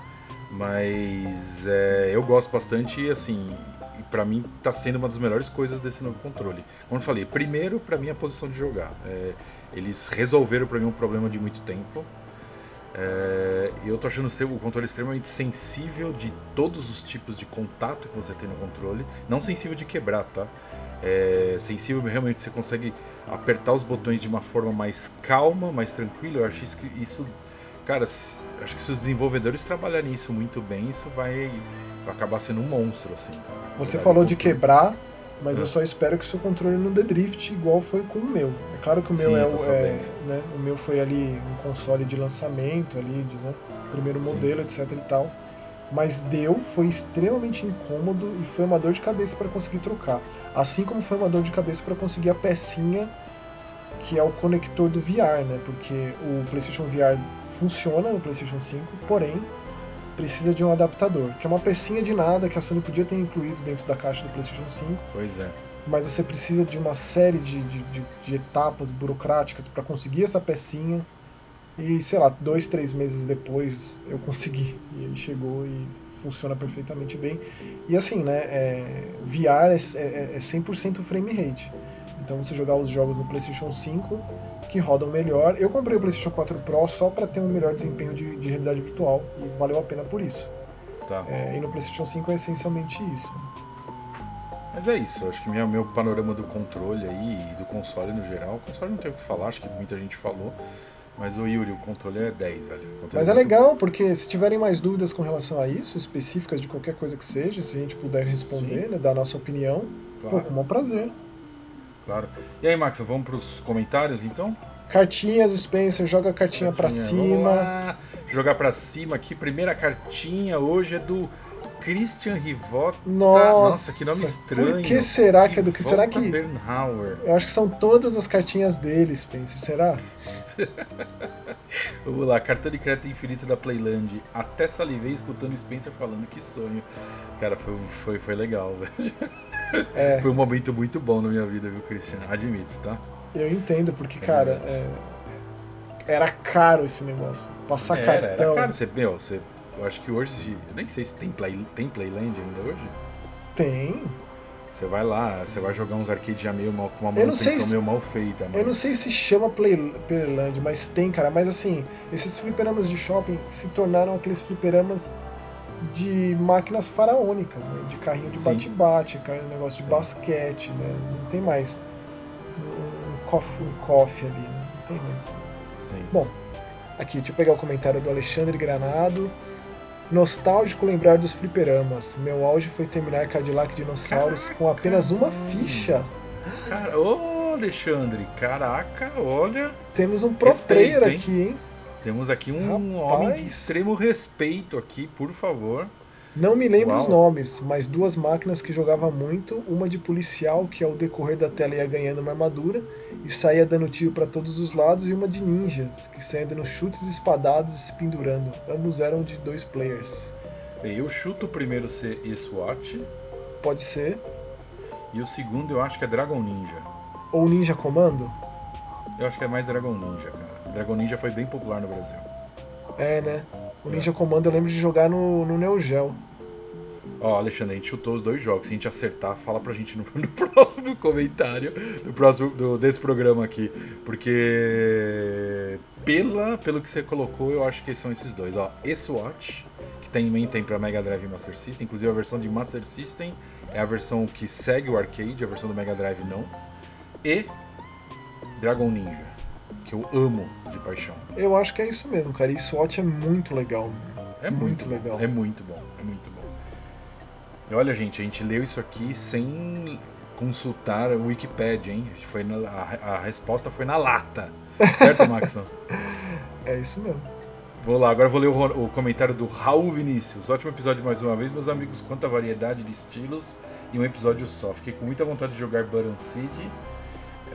Mas é, eu gosto bastante e assim, para mim está sendo uma das melhores coisas desse novo controle. Como eu falei, primeiro para mim a posição de jogar. É, eles resolveram para mim um problema de muito tempo. É, eu tô achando o controle extremamente sensível de todos os tipos de contato que você tem no controle. Não sensível de quebrar, tá? É sensível realmente você consegue apertar os botões de uma forma mais calma, mais tranquila. Eu acho isso, isso cara, acho que se os desenvolvedores trabalharem isso muito bem, isso vai, vai acabar sendo um monstro, assim. Cara. Você falou de quebrar, mas é. eu só espero que o seu controle não dê drift igual foi com o meu. É claro que o meu Sim, é, o, é né, o meu foi ali um console de lançamento ali, de né, primeiro Sim. modelo, etc e tal. Mas deu, foi extremamente incômodo e foi uma dor de cabeça para conseguir trocar. Assim como foi uma dor de cabeça para conseguir a pecinha que é o conector do VR, né? Porque o PlayStation VR funciona no PlayStation 5, porém precisa de um adaptador, que é uma pecinha de nada que a Sony podia ter incluído dentro da caixa do PlayStation 5. Pois é. Mas você precisa de uma série de, de, de, de etapas burocráticas para conseguir essa pecinha. E sei lá, dois, três meses depois eu consegui. E ele chegou e funciona perfeitamente bem. E assim, né? É, VR é, é, é 100% frame rate. Então você jogar os jogos no PlayStation 5 que rodam melhor. Eu comprei o PlayStation 4 Pro só para ter um melhor desempenho de, de, realidade virtual e valeu a pena por isso. Tá. É, e no PlayStation 5 é essencialmente isso. Mas é isso, acho que meu, meu panorama do controle aí e do console no geral, o console não tem o que falar, acho que muita gente falou. Mas o Yuri, o controle é 10, velho. Mas é, é legal, bom. porque se tiverem mais dúvidas com relação a isso, específicas de qualquer coisa que seja, se a gente puder responder, né, dar a nossa opinião, claro. pô, com o prazer. Claro. E aí, Max, vamos para os comentários então? Cartinhas, Spencer, joga a cartinha, cartinha para cima. Jogar para cima aqui. Primeira cartinha hoje é do Christian Rivota. Nossa, Nossa, que nome estranho. Por que será que é do que será que Bernhauer. Eu acho que são todas as cartinhas dele, Spencer. Será? Vamos lá, cartão de crédito infinito da Playland. Até salivei escutando o Spencer falando que sonho. Cara, foi, foi, foi legal, velho. É. Foi um momento muito bom na minha vida, viu, Cristiano? Admito, tá? Eu entendo, porque, cara, é, era caro esse negócio. Passar era, cartão. Era caro. Você, meu, você, eu acho que hoje. Eu nem sei se tem, play, tem Playland ainda hoje. Tem. Você vai lá, você vai jogar uns arcades já meio mal, com uma manutenção se, meio mal feita. Mas... Eu não sei se chama Play, Playland, mas tem, cara. Mas assim, esses fliperamas de shopping se tornaram aqueles fliperamas de máquinas faraônicas, né? de carrinho de bate-bate, negócio de Sim. basquete, né? Não tem mais um coffee, um coffee ali, né? não tem mais. Sim. Bom, aqui, deixa eu pegar o comentário do Alexandre Granado. Nostálgico lembrar dos fliperamas. Meu auge foi terminar Cadillac Dinossauros Caraca, com apenas uma ficha. Cara, ô Alexandre, caraca, olha. Temos um pro Respeito, player aqui, hein? Temos aqui um Rapaz. homem de extremo respeito aqui, por favor. Não me lembro Uau. os nomes, mas duas máquinas que jogava muito, uma de policial que ao decorrer da tela ia ganhando uma armadura e saía dando tiro para todos os lados, e uma de ninjas, que saía dando chutes espadados e se pendurando. Ambos eram de dois players. Bem, eu chuto o primeiro ser SWAT. Pode ser. E o segundo eu acho que é Dragon Ninja. Ou Ninja Comando? Eu acho que é mais Dragon Ninja, cara. Dragon Ninja foi bem popular no Brasil. É, né? O Ninja é. Commando eu lembro de jogar no, no Neo Geo. Ó, Alexandre, a gente chutou os dois jogos. Se a gente acertar, fala pra gente no, no próximo comentário do próximo, do, desse programa aqui. Porque pela, pelo que você colocou, eu acho que são esses dois. Ó, S-Watch, que também tem pra Mega Drive e Master System. Inclusive a versão de Master System é a versão que segue o arcade, a versão do Mega Drive não. E Dragon Ninja que eu amo de paixão. Eu acho que é isso mesmo, cara. E SWAT é muito legal. É muito, muito legal. É muito bom, é muito bom. E olha, gente, a gente leu isso aqui sem consultar o Wikipedia, hein? Foi na, a, a, resposta foi na lata. Certo, Maxon? é isso mesmo. Vou lá, agora vou ler o, o, comentário do Raul Vinícius. Ótimo episódio mais uma vez, meus amigos. Quanta variedade de estilos em um episódio só. Fiquei com muita vontade de jogar Baron City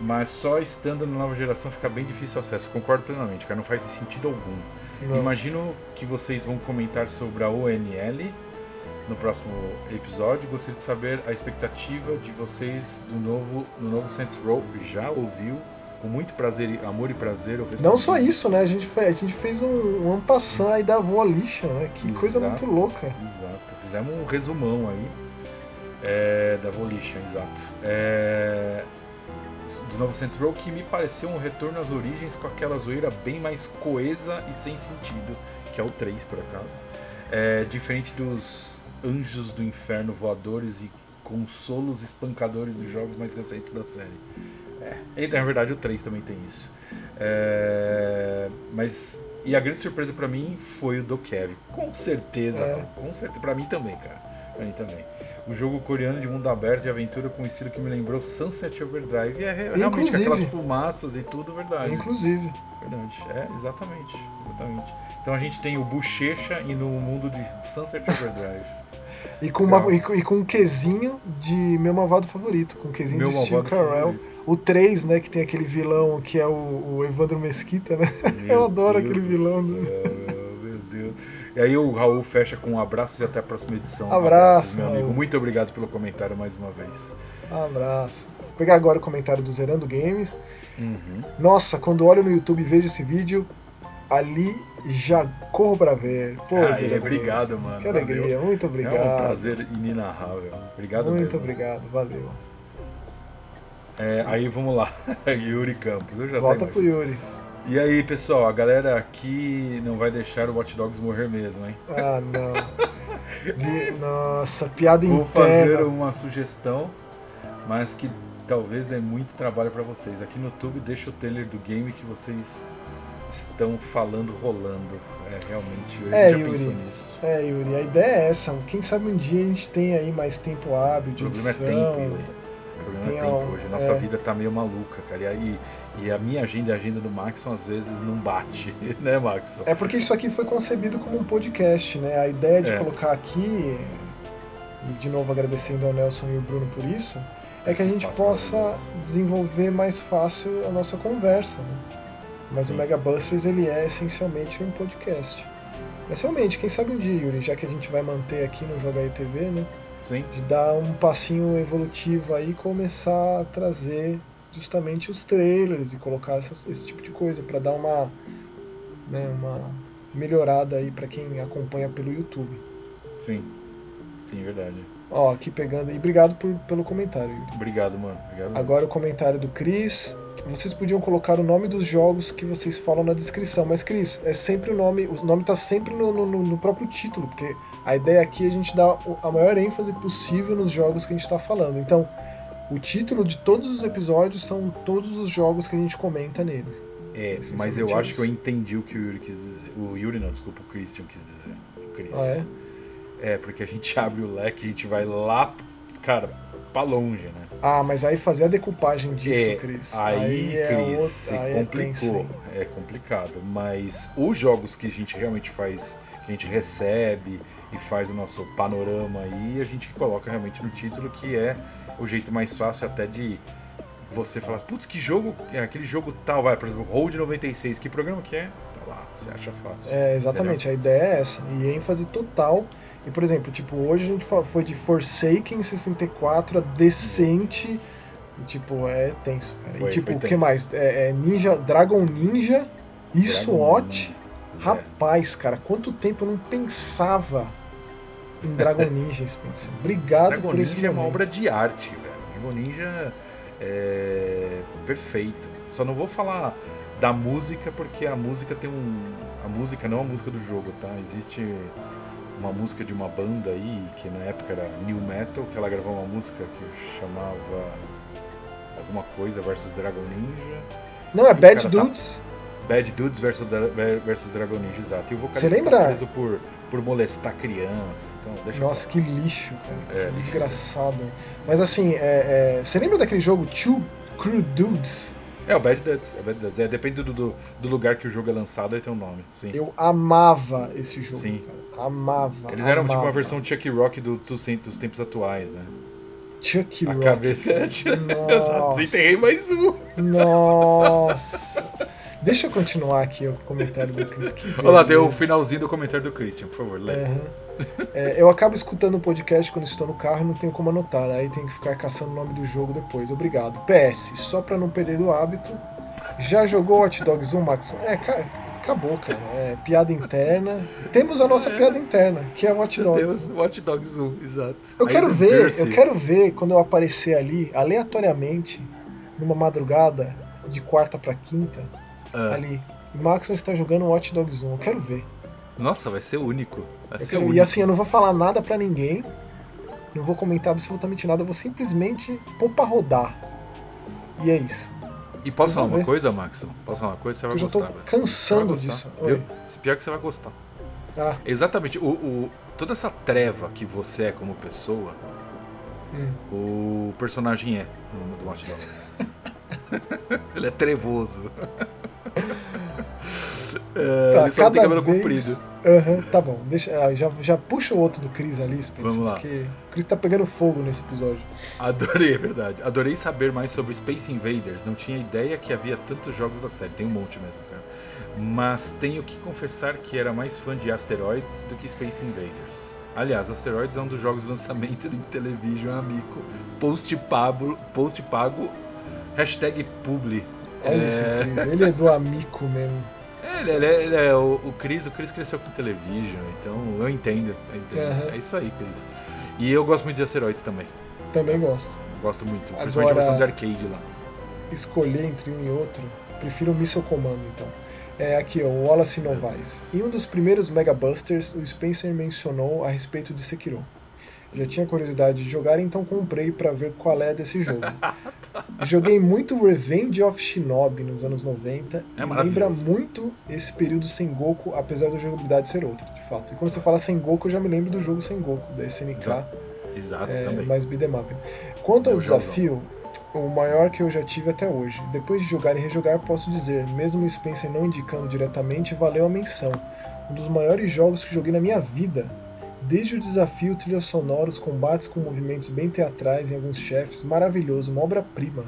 Mas só estando na nova geração fica bem difícil o acesso. Concordo plenamente, cara. Não faz sentido algum. Não. Imagino que vocês vão comentar sobre a ONL no próximo episódio. Gostaria de saber a expectativa de vocês do novo, do novo Saints Row. Já ouviu? Com muito prazer, amor e prazer. Não só isso, né? A gente fez, a gente fez um, um ampassant aí da Volition, né? Que coisa Exato. muito louca. Exato. Fizemos um resumão aí é, da Volition, exato. É, do novo Saints Row que me pareceu um retorno às origens com aquela zoeira bem mais coesa e sem sentido, que é o 3 por acaso. É, diferente dos anjos do inferno voadores e consolos espancadores dos jogos mais recentes da série. É, na verdade o 3 também tem isso. É, mas e a grande surpresa pra mim foi o do Kev. Com certeza, É. com certeza pra mim também, cara. Pra mim também. O jogo coreano de mundo aberto de aventura com um estilo que me lembrou Sunset Overdrive. E é re- realmente Inclusive. aquelas fumaças e tudo, verdade. Inclusive. Verdade. É, exatamente. Exatamente. Então a gente tem o Bochecha e no mundo de Sunset Overdrive. E com, uma, e, com, e com um quesinho de meu malvado favorito, com um quesinho Meu de Steve Carell. O 3, né, que tem aquele vilão que é o, o Evandro Mesquita, né? Meu adoro Deus aquele do vilão, céu, né? E aí o Raul fecha com abraços e até a próxima edição. Abraço, Abraços, meu amigo. Raul. Muito obrigado pelo comentário mais uma vez. Abraço. Vou pegar agora o comentário do Zerando Games. Uhum. Nossa, quando olho no YouTube e vejo esse vídeo, ali já corro pra ver. Pô, Aí, Zerando obrigado, Games. mano. Que alegria, muito obrigado. É um prazer inenarrável. Obrigado Muito mesmo. obrigado, valeu. É, aí vamos lá. Yuri Campos. Eu já Volta pro. Yuri. E aí, pessoal, a galera aqui não vai deixar o Watch Dogs morrer mesmo, hein? Ah, não. Nossa, piada Vou fazer interna. uma sugestão, mas que talvez dê muito trabalho pra vocês. Aqui no YouTube deixa o trailer do game que vocês estão falando rolando. É, realmente, eu É, já Yuri. pensou nisso. É, Yuri, a ideia é essa. Quem sabe um dia a gente tem aí mais tempo hábil O de problema é edição. tempo, Yuri. O problema é tempo hoje. Nossa é. vida tá meio maluca, cara. E, aí, e a minha agenda e a agenda do Maxon às vezes não bate, né, Maxon? É porque isso aqui foi concebido como um podcast, né? A ideia de É. colocar aqui, e de novo agradecendo ao Nelson e o Bruno por isso, é que a Esse gente possa desenvolver mais fácil a nossa conversa. Né? Mas Sim. o Mega Busters ele é essencialmente um podcast. Mas realmente, quem sabe um dia, Yuri, já que a gente vai manter aqui no Joga aí TV, né? Sim. de dar um passinho evolutivo aí e começar a trazer justamente os trailers e colocar essas- esse tipo de coisa para dar uma, né, uma melhorada aí para quem acompanha pelo YouTube. Sim. Sim, verdade. Ó, aqui pegando aí, obrigado por- pelo comentário. Yuri. Obrigado, mano. Obrigado. Agora o comentário do Cris. Vocês podiam colocar o nome dos jogos que vocês falam na descrição, mas Cris, é sempre o nome, o nome tá sempre no, no- no- próprio título, porque a ideia aqui é a gente dar a maior ênfase possível nos jogos que a gente está falando. Então, o título de todos os episódios são todos os jogos que a gente comenta neles. É, mas eu acho que eu entendi o que o Yuri quis dizer. O Yuri não, desculpa, o Christian quis dizer. O Chris. Ah, é? É, porque a gente abre o leque, a gente vai lá, cara, pra longe, né? Ah, mas aí fazer a decupagem disso, É, Cris. Aí, é Cris, outra- se aí é complicou. hein? É, complicado. Mas os jogos que a gente realmente faz, que a gente recebe e faz o nosso panorama aí, a gente coloca realmente no título, que é o jeito mais fácil até de você falar, putz, que jogo, é aquele jogo tal, vai, por exemplo, Road 96, que programa que é? Tá lá, você acha fácil. É, exatamente, a ideia é essa. E ênfase total. E, por exemplo, tipo, hoje a gente foi de Forsaken 64 a Decente. E, tipo, é tenso, cara. Foi, e, tipo, o que mais? É, é Ninja, Dragon Ninja e Dragon SWAT. Ninja, é. Rapaz, cara, quanto tempo eu não pensava em Dragon Ninja, Spencer. Obrigado Dragon por esse Ninja é uma obra de arte, velho. Dragon Ninja é perfeito. Só não vou falar da música porque a música tem um. A música não é a música do jogo, tá? Existe uma música de uma banda aí que na época era New Metal, que ela gravou uma música que chamava alguma coisa versus Dragon Ninja. Não, é Bad tá- Dudes. Bad Dudes versus, versus Dragon Ninja, exato. E o vocalista Você lembra? tá preso por, por molestar criança. Então, deixa Nossa, que lixo, cara. É, que desgraçado. Mas assim, é, é, você lembra daquele jogo Two Crew Dudes? É, o Bad Dudes. É, Bad Dudes. é depende do, do, do lugar que o jogo é lançado, ele tem um nome. Sim. Eu amava esse jogo, Sim. cara. Amava. Eles eram tipo uma versão Chuck Rock do- dos, dos tempos atuais, né? Chuck A Rock. cabeça é. Desenterrei mais um. Nossa. Deixa eu continuar aqui o comentário do Chris. Olha lá, deu o finalzinho do comentário do Christian, por favor, lê. Aham. É, eu acabo escutando o podcast quando estou no carro e não tenho como anotar, aí tenho que ficar caçando o nome do jogo depois. Obrigado. PS, só pra não perder o hábito, já jogou Hot Dogs 1, Max? É, cara, acabou, cara. É piada interna. Temos a nossa É. piada interna, que é Meu Dogs. Deus, Watch Dogs 1, exato. Eu Aí quero ver, Percy. eu quero ver quando eu aparecer ali, aleatoriamente, numa madrugada de quarta pra quinta, Ah, ali. Maxon está jogando Hot Dogs 1. Eu quero ver. Nossa, vai ser único. Vai Eu ser quero- único. E assim, eu não vou falar nada pra ninguém. Não vou comentar absolutamente nada. Eu vou simplesmente pôr pra rodar. E é isso. E posso Vocês falar uma ver. coisa, Max? Posso falar uma coisa? Você vai Eu gostar, tô velho. Cansando gostar, disso. Viu? Se Pior que você vai gostar. Ah, Exatamente. O, o- toda essa treva que você é como pessoa, hum. o personagem é no, do Watch Dogs. Ele é trevoso. É, Tá, ele só tem cabelo vez- comprido. Aham, tá bom. Deixa, ah, já, já puxa o outro do Chris ali, Spencer, Vamos lá. Porque o Chris tá pegando fogo nesse episódio. Adorei, é verdade. Adorei saber mais sobre Space Invaders. Não tinha ideia que havia tantos jogos da série. Tem um monte mesmo, cara. Mas tenho que confessar que era mais fã de Asteroids do que Space Invaders. Aliás, Asteroids é um dos jogos de lançamento do Intellivision Amico. Post pago, post pago hashtag publi. Olha esse É. Chris. Ele é do amico mesmo. Ele, ele é, ele é o, o Chris, o Chris cresceu com Intellivision, então eu entendo. Eu entendo. Aham. É isso aí, Chris. E eu gosto muito de Asteroids também. Também gosto. Gosto muito. Principalmente Agora- a versão de arcade lá. escolher entre um e outro, prefiro o Missile Commando, então. É aqui, ó, o Wallace Novaes. Em um dos primeiros Mega Busters, o Spencer mencionou a respeito de Sekiro. Já tinha curiosidade de jogar, então comprei pra ver qual é desse jogo. Joguei muito Revenge of Shinobi nos anos 90 É e lembra muito esse período Sengoku, apesar da jogabilidade ser outra, de fato. E quando você fala Sengoku, eu já me lembro do jogo Sengoku, da SNK. Exato. Exato, É, também. mais beat'em up. Quanto ao É desafio, o maior que eu já tive até hoje. Depois de jogar e rejogar, posso dizer, mesmo o Spencer não indicando diretamente, valeu a menção. Um dos maiores jogos que joguei na minha vida. Desde o desafio, trilha sonora, os combates com movimentos bem teatrais em alguns chefes, maravilhoso, uma obra-prima.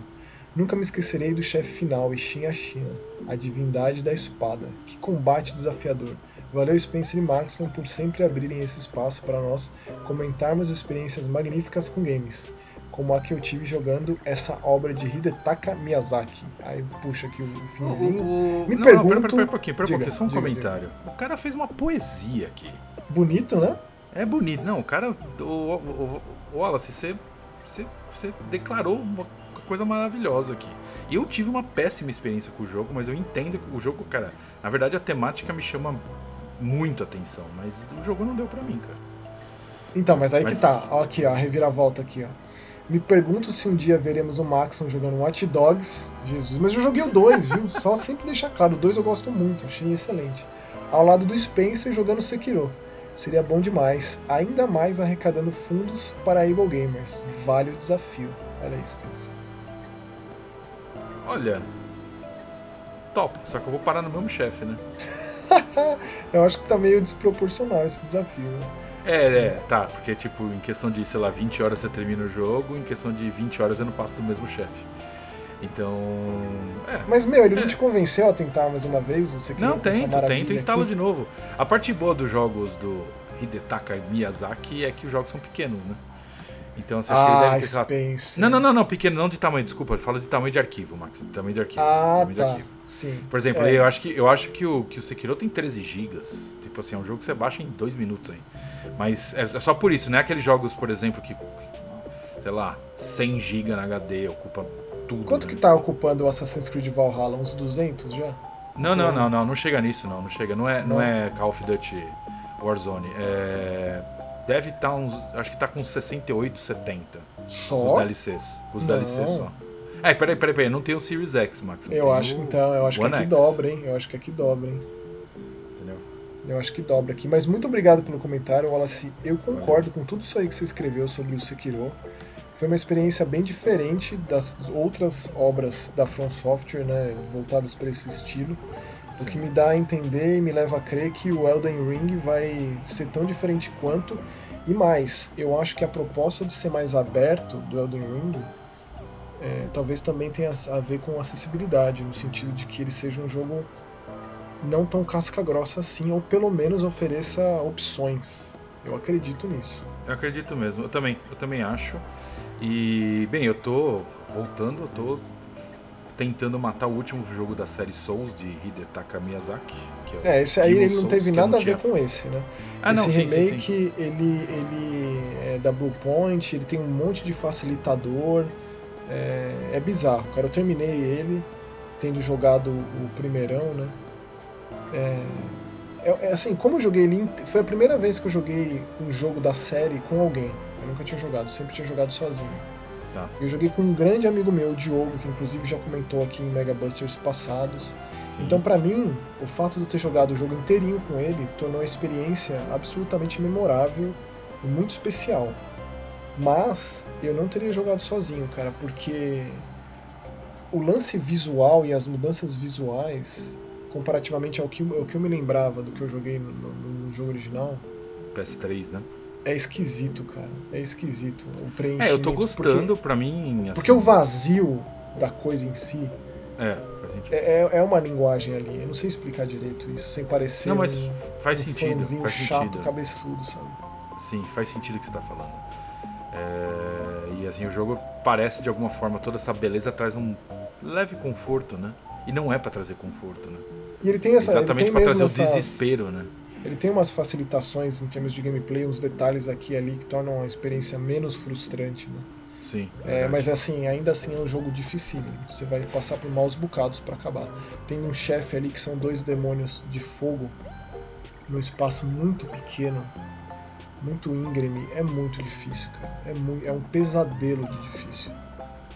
Nunca me esquecerei do chefe final, Ishin Ashina, a divindade da espada. Que combate desafiador. Valeu Spencer e Maxon por sempre abrirem esse espaço para nós comentarmos experiências magníficas com games, como a que eu tive jogando essa obra de Hidetaka Miyazaki. Aí puxa aqui o finzinho. O- o- Me não, pergunto- Não, pera, pera, pera um pouquinho, pera um Diga, pouquinho, só um diga, comentário. O cara fez uma poesia aqui. Bonito, né? É bonito. Não, o cara. O, o, o, Wallace, você, você, você declarou uma coisa maravilhosa aqui. E eu tive uma péssima experiência com o jogo, mas eu entendo que o jogo, cara. Na verdade, a temática me chama muito atenção, mas o jogo não deu pra mim, cara. Então, mas aí Mas- que tá. Ó, aqui, ó, a reviravolta aqui, ó. Me pergunto se um dia veremos o Maxon jogando Watch Dogs. Jesus, mas eu joguei o 2, viu? Só sempre deixar claro, o 2 eu gosto muito, achei excelente. Ao lado do Spencer jogando Sekiro. Seria bom demais, ainda mais arrecadando fundos para Able Gamers. Vale o desafio. Olha isso, Spencer. Olha. Top, só que eu vou parar no mesmo chefe, né? Eu acho que tá meio desproporcional esse desafio, né? É, é, tá, porque tipo, em questão de, sei lá, 20 horas você termina o jogo, em questão de 20 horas eu não passo do mesmo chefe. Então. É. Mas, meu, ele não É. te convenceu a tentar mais uma vez? Você Não, tento, tento e instalo de novo. A parte boa dos jogos do Hidetaka Miyazaki é que os jogos são pequenos, né? Então você acha que ele Ah, deve ter, sei lá, Spencer. Não, não, não, não, pequeno, não de tamanho, desculpa, eu falo de tamanho de arquivo, Max, de tamanho de arquivo. Ah, tamanho de tá. arquivo. Sim. Por exemplo, É. eu acho que, eu acho que, o, que o Sekiro tem 13 GB. Tipo assim, é um jogo que você baixa em 2 minutos aí. Mas é, é só por isso, não é aqueles jogos, por exemplo, que, que, sei lá, 100 GB na HD, ocupa tudo. Quanto né? que tá ocupando o Assassin's Creed Valhalla? Uns 200 já? Não, não, não, não, não chega nisso, não, não chega. Não é, não Não? é Call of Duty Warzone. É, deve estar uns. Acho que tá com 68, 70. Com os Só? DLCs. Com os Não. DLCs só. É, peraí, peraí, peraí. Não tem o Series X, Max. eu acho, o então, eu acho que aqui X, dobra, hein? Eu acho que aqui dobra, hein? Entendeu? Eu acho que dobra aqui. Mas muito obrigado pelo comentário, Wallace. Eu concordo com tudo isso aí que você escreveu sobre o Sekiro. Foi uma experiência bem diferente das outras obras da From Software, né? Voltadas para esse estilo. O que me dá a entender e me leva a crer que o Elden Ring vai ser tão diferente quanto. E mais, eu acho que a proposta de ser mais aberto do Elden Ring é, talvez também tenha a ver com acessibilidade, no sentido de que ele seja um jogo não tão casca grossa assim, ou pelo menos ofereça opções. Eu acredito nisso. Eu acredito mesmo, eu também, eu também acho. E, bem, eu tô voltando, eu tô tentando matar o último jogo da série Souls de Hidetaka Miyazaki. é, é esse aí ele não teve nada não a ver com esse, né? Ah, esse não, sim, remake, sim, sim. Ele, ele é da Bluepoint, ele tem um monte de facilitador. É, é bizarro, cara. Eu terminei ele, tendo jogado o primeirão, né? É, é, é, assim, como eu joguei ele. Foi a primeira vez que eu joguei um jogo da série com alguém. Eu nunca tinha jogado, sempre tinha jogado sozinho. Tá. Eu joguei com um grande amigo meu, o Diogo, que inclusive já comentou aqui em Mega Busters passados. Sim. Então, para mim, o fato de eu ter jogado o jogo inteirinho com ele tornou a experiência absolutamente memorável e muito especial. Mas eu não teria jogado sozinho, cara, porque o lance visual e as mudanças visuais comparativamente ao que, ao que eu me lembrava do que eu joguei no, no, no jogo original. PS3, né? É esquisito, cara. É esquisito. O preenchimento. É, eu tô gostando, porque, pra mim. Assim... Porque o vazio da coisa em si. É, faz sentido. É, é, é uma linguagem ali. Eu não sei explicar direito isso, sem parecer. Não, mas um, faz um sentido. Faz chato, sentido. cabeçudo, sabe? Sim, faz sentido o que você tá falando. É, e assim, o jogo parece de alguma forma, toda essa beleza traz um leve conforto, né? E não é para trazer conforto, né? E ele tem essa. Exatamente para trazer essas, o desespero, né? Ele tem umas facilitações em termos de gameplay, uns detalhes aqui e ali que tornam a experiência menos frustrante, né? Sim. É, mas assim, ainda assim é um jogo difícil. Você vai passar por maus bocados para acabar. Tem um chefe ali que são dois demônios de fogo num espaço muito pequeno, muito íngreme. É muito difícil, cara. É, muito, é um pesadelo de difícil.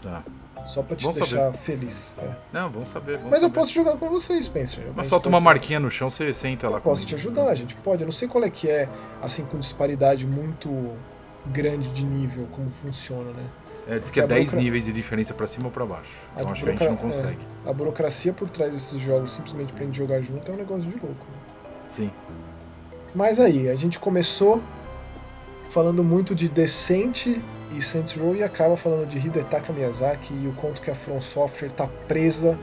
Tá. Só pra te deixar saber. feliz. É. Não, vamos saber. Vamos Mas saber. eu posso jogar com você, Spencer. Mas solta uma marquinha no chão, você senta lá. Eu posso te ajudar, a gente pode. Eu não sei qual é que é, assim, com disparidade muito grande de nível, como funciona, né? É, diz que é 10 níveis de diferença para cima ou para baixo. Então a acho que a gente não consegue. É, a burocracia por trás desses jogos, simplesmente pra gente jogar junto, é um negócio de louco. Né? Sim. Mas aí, a gente começou falando muito de decente e Saints Row e acaba falando de Hidetaka Miyazaki e o quanto que a From Software está presa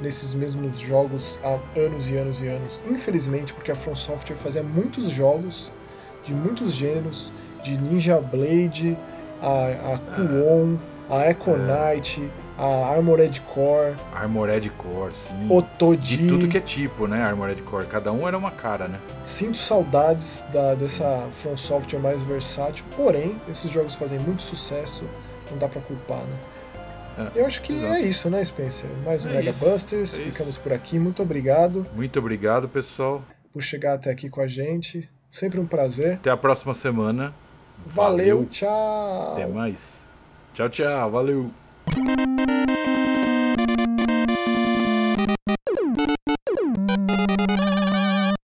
nesses mesmos jogos há anos e anos e anos. Infelizmente, porque a From Software fazia muitos jogos de muitos gêneros, de Ninja Blade, a, a Kuon, a Echo Knight, a Armored Core. Armored Core, sim. Otoji. De tudo que é tipo, né? Armored Core. Cada um era uma cara, né? Sinto saudades da, dessa From Software mais versátil, porém, esses jogos fazem muito sucesso, não dá pra culpar, né? É, Eu acho que exato. é isso, né, Spencer? Mais um é Mega isso, Busters. É Ficamos por aqui. Muito obrigado. Muito obrigado, pessoal. Por chegar até aqui com a gente. Sempre um prazer. Até a próxima semana. Valeu, Valeu. tchau. Até mais. Tchau, tchau. Valeu.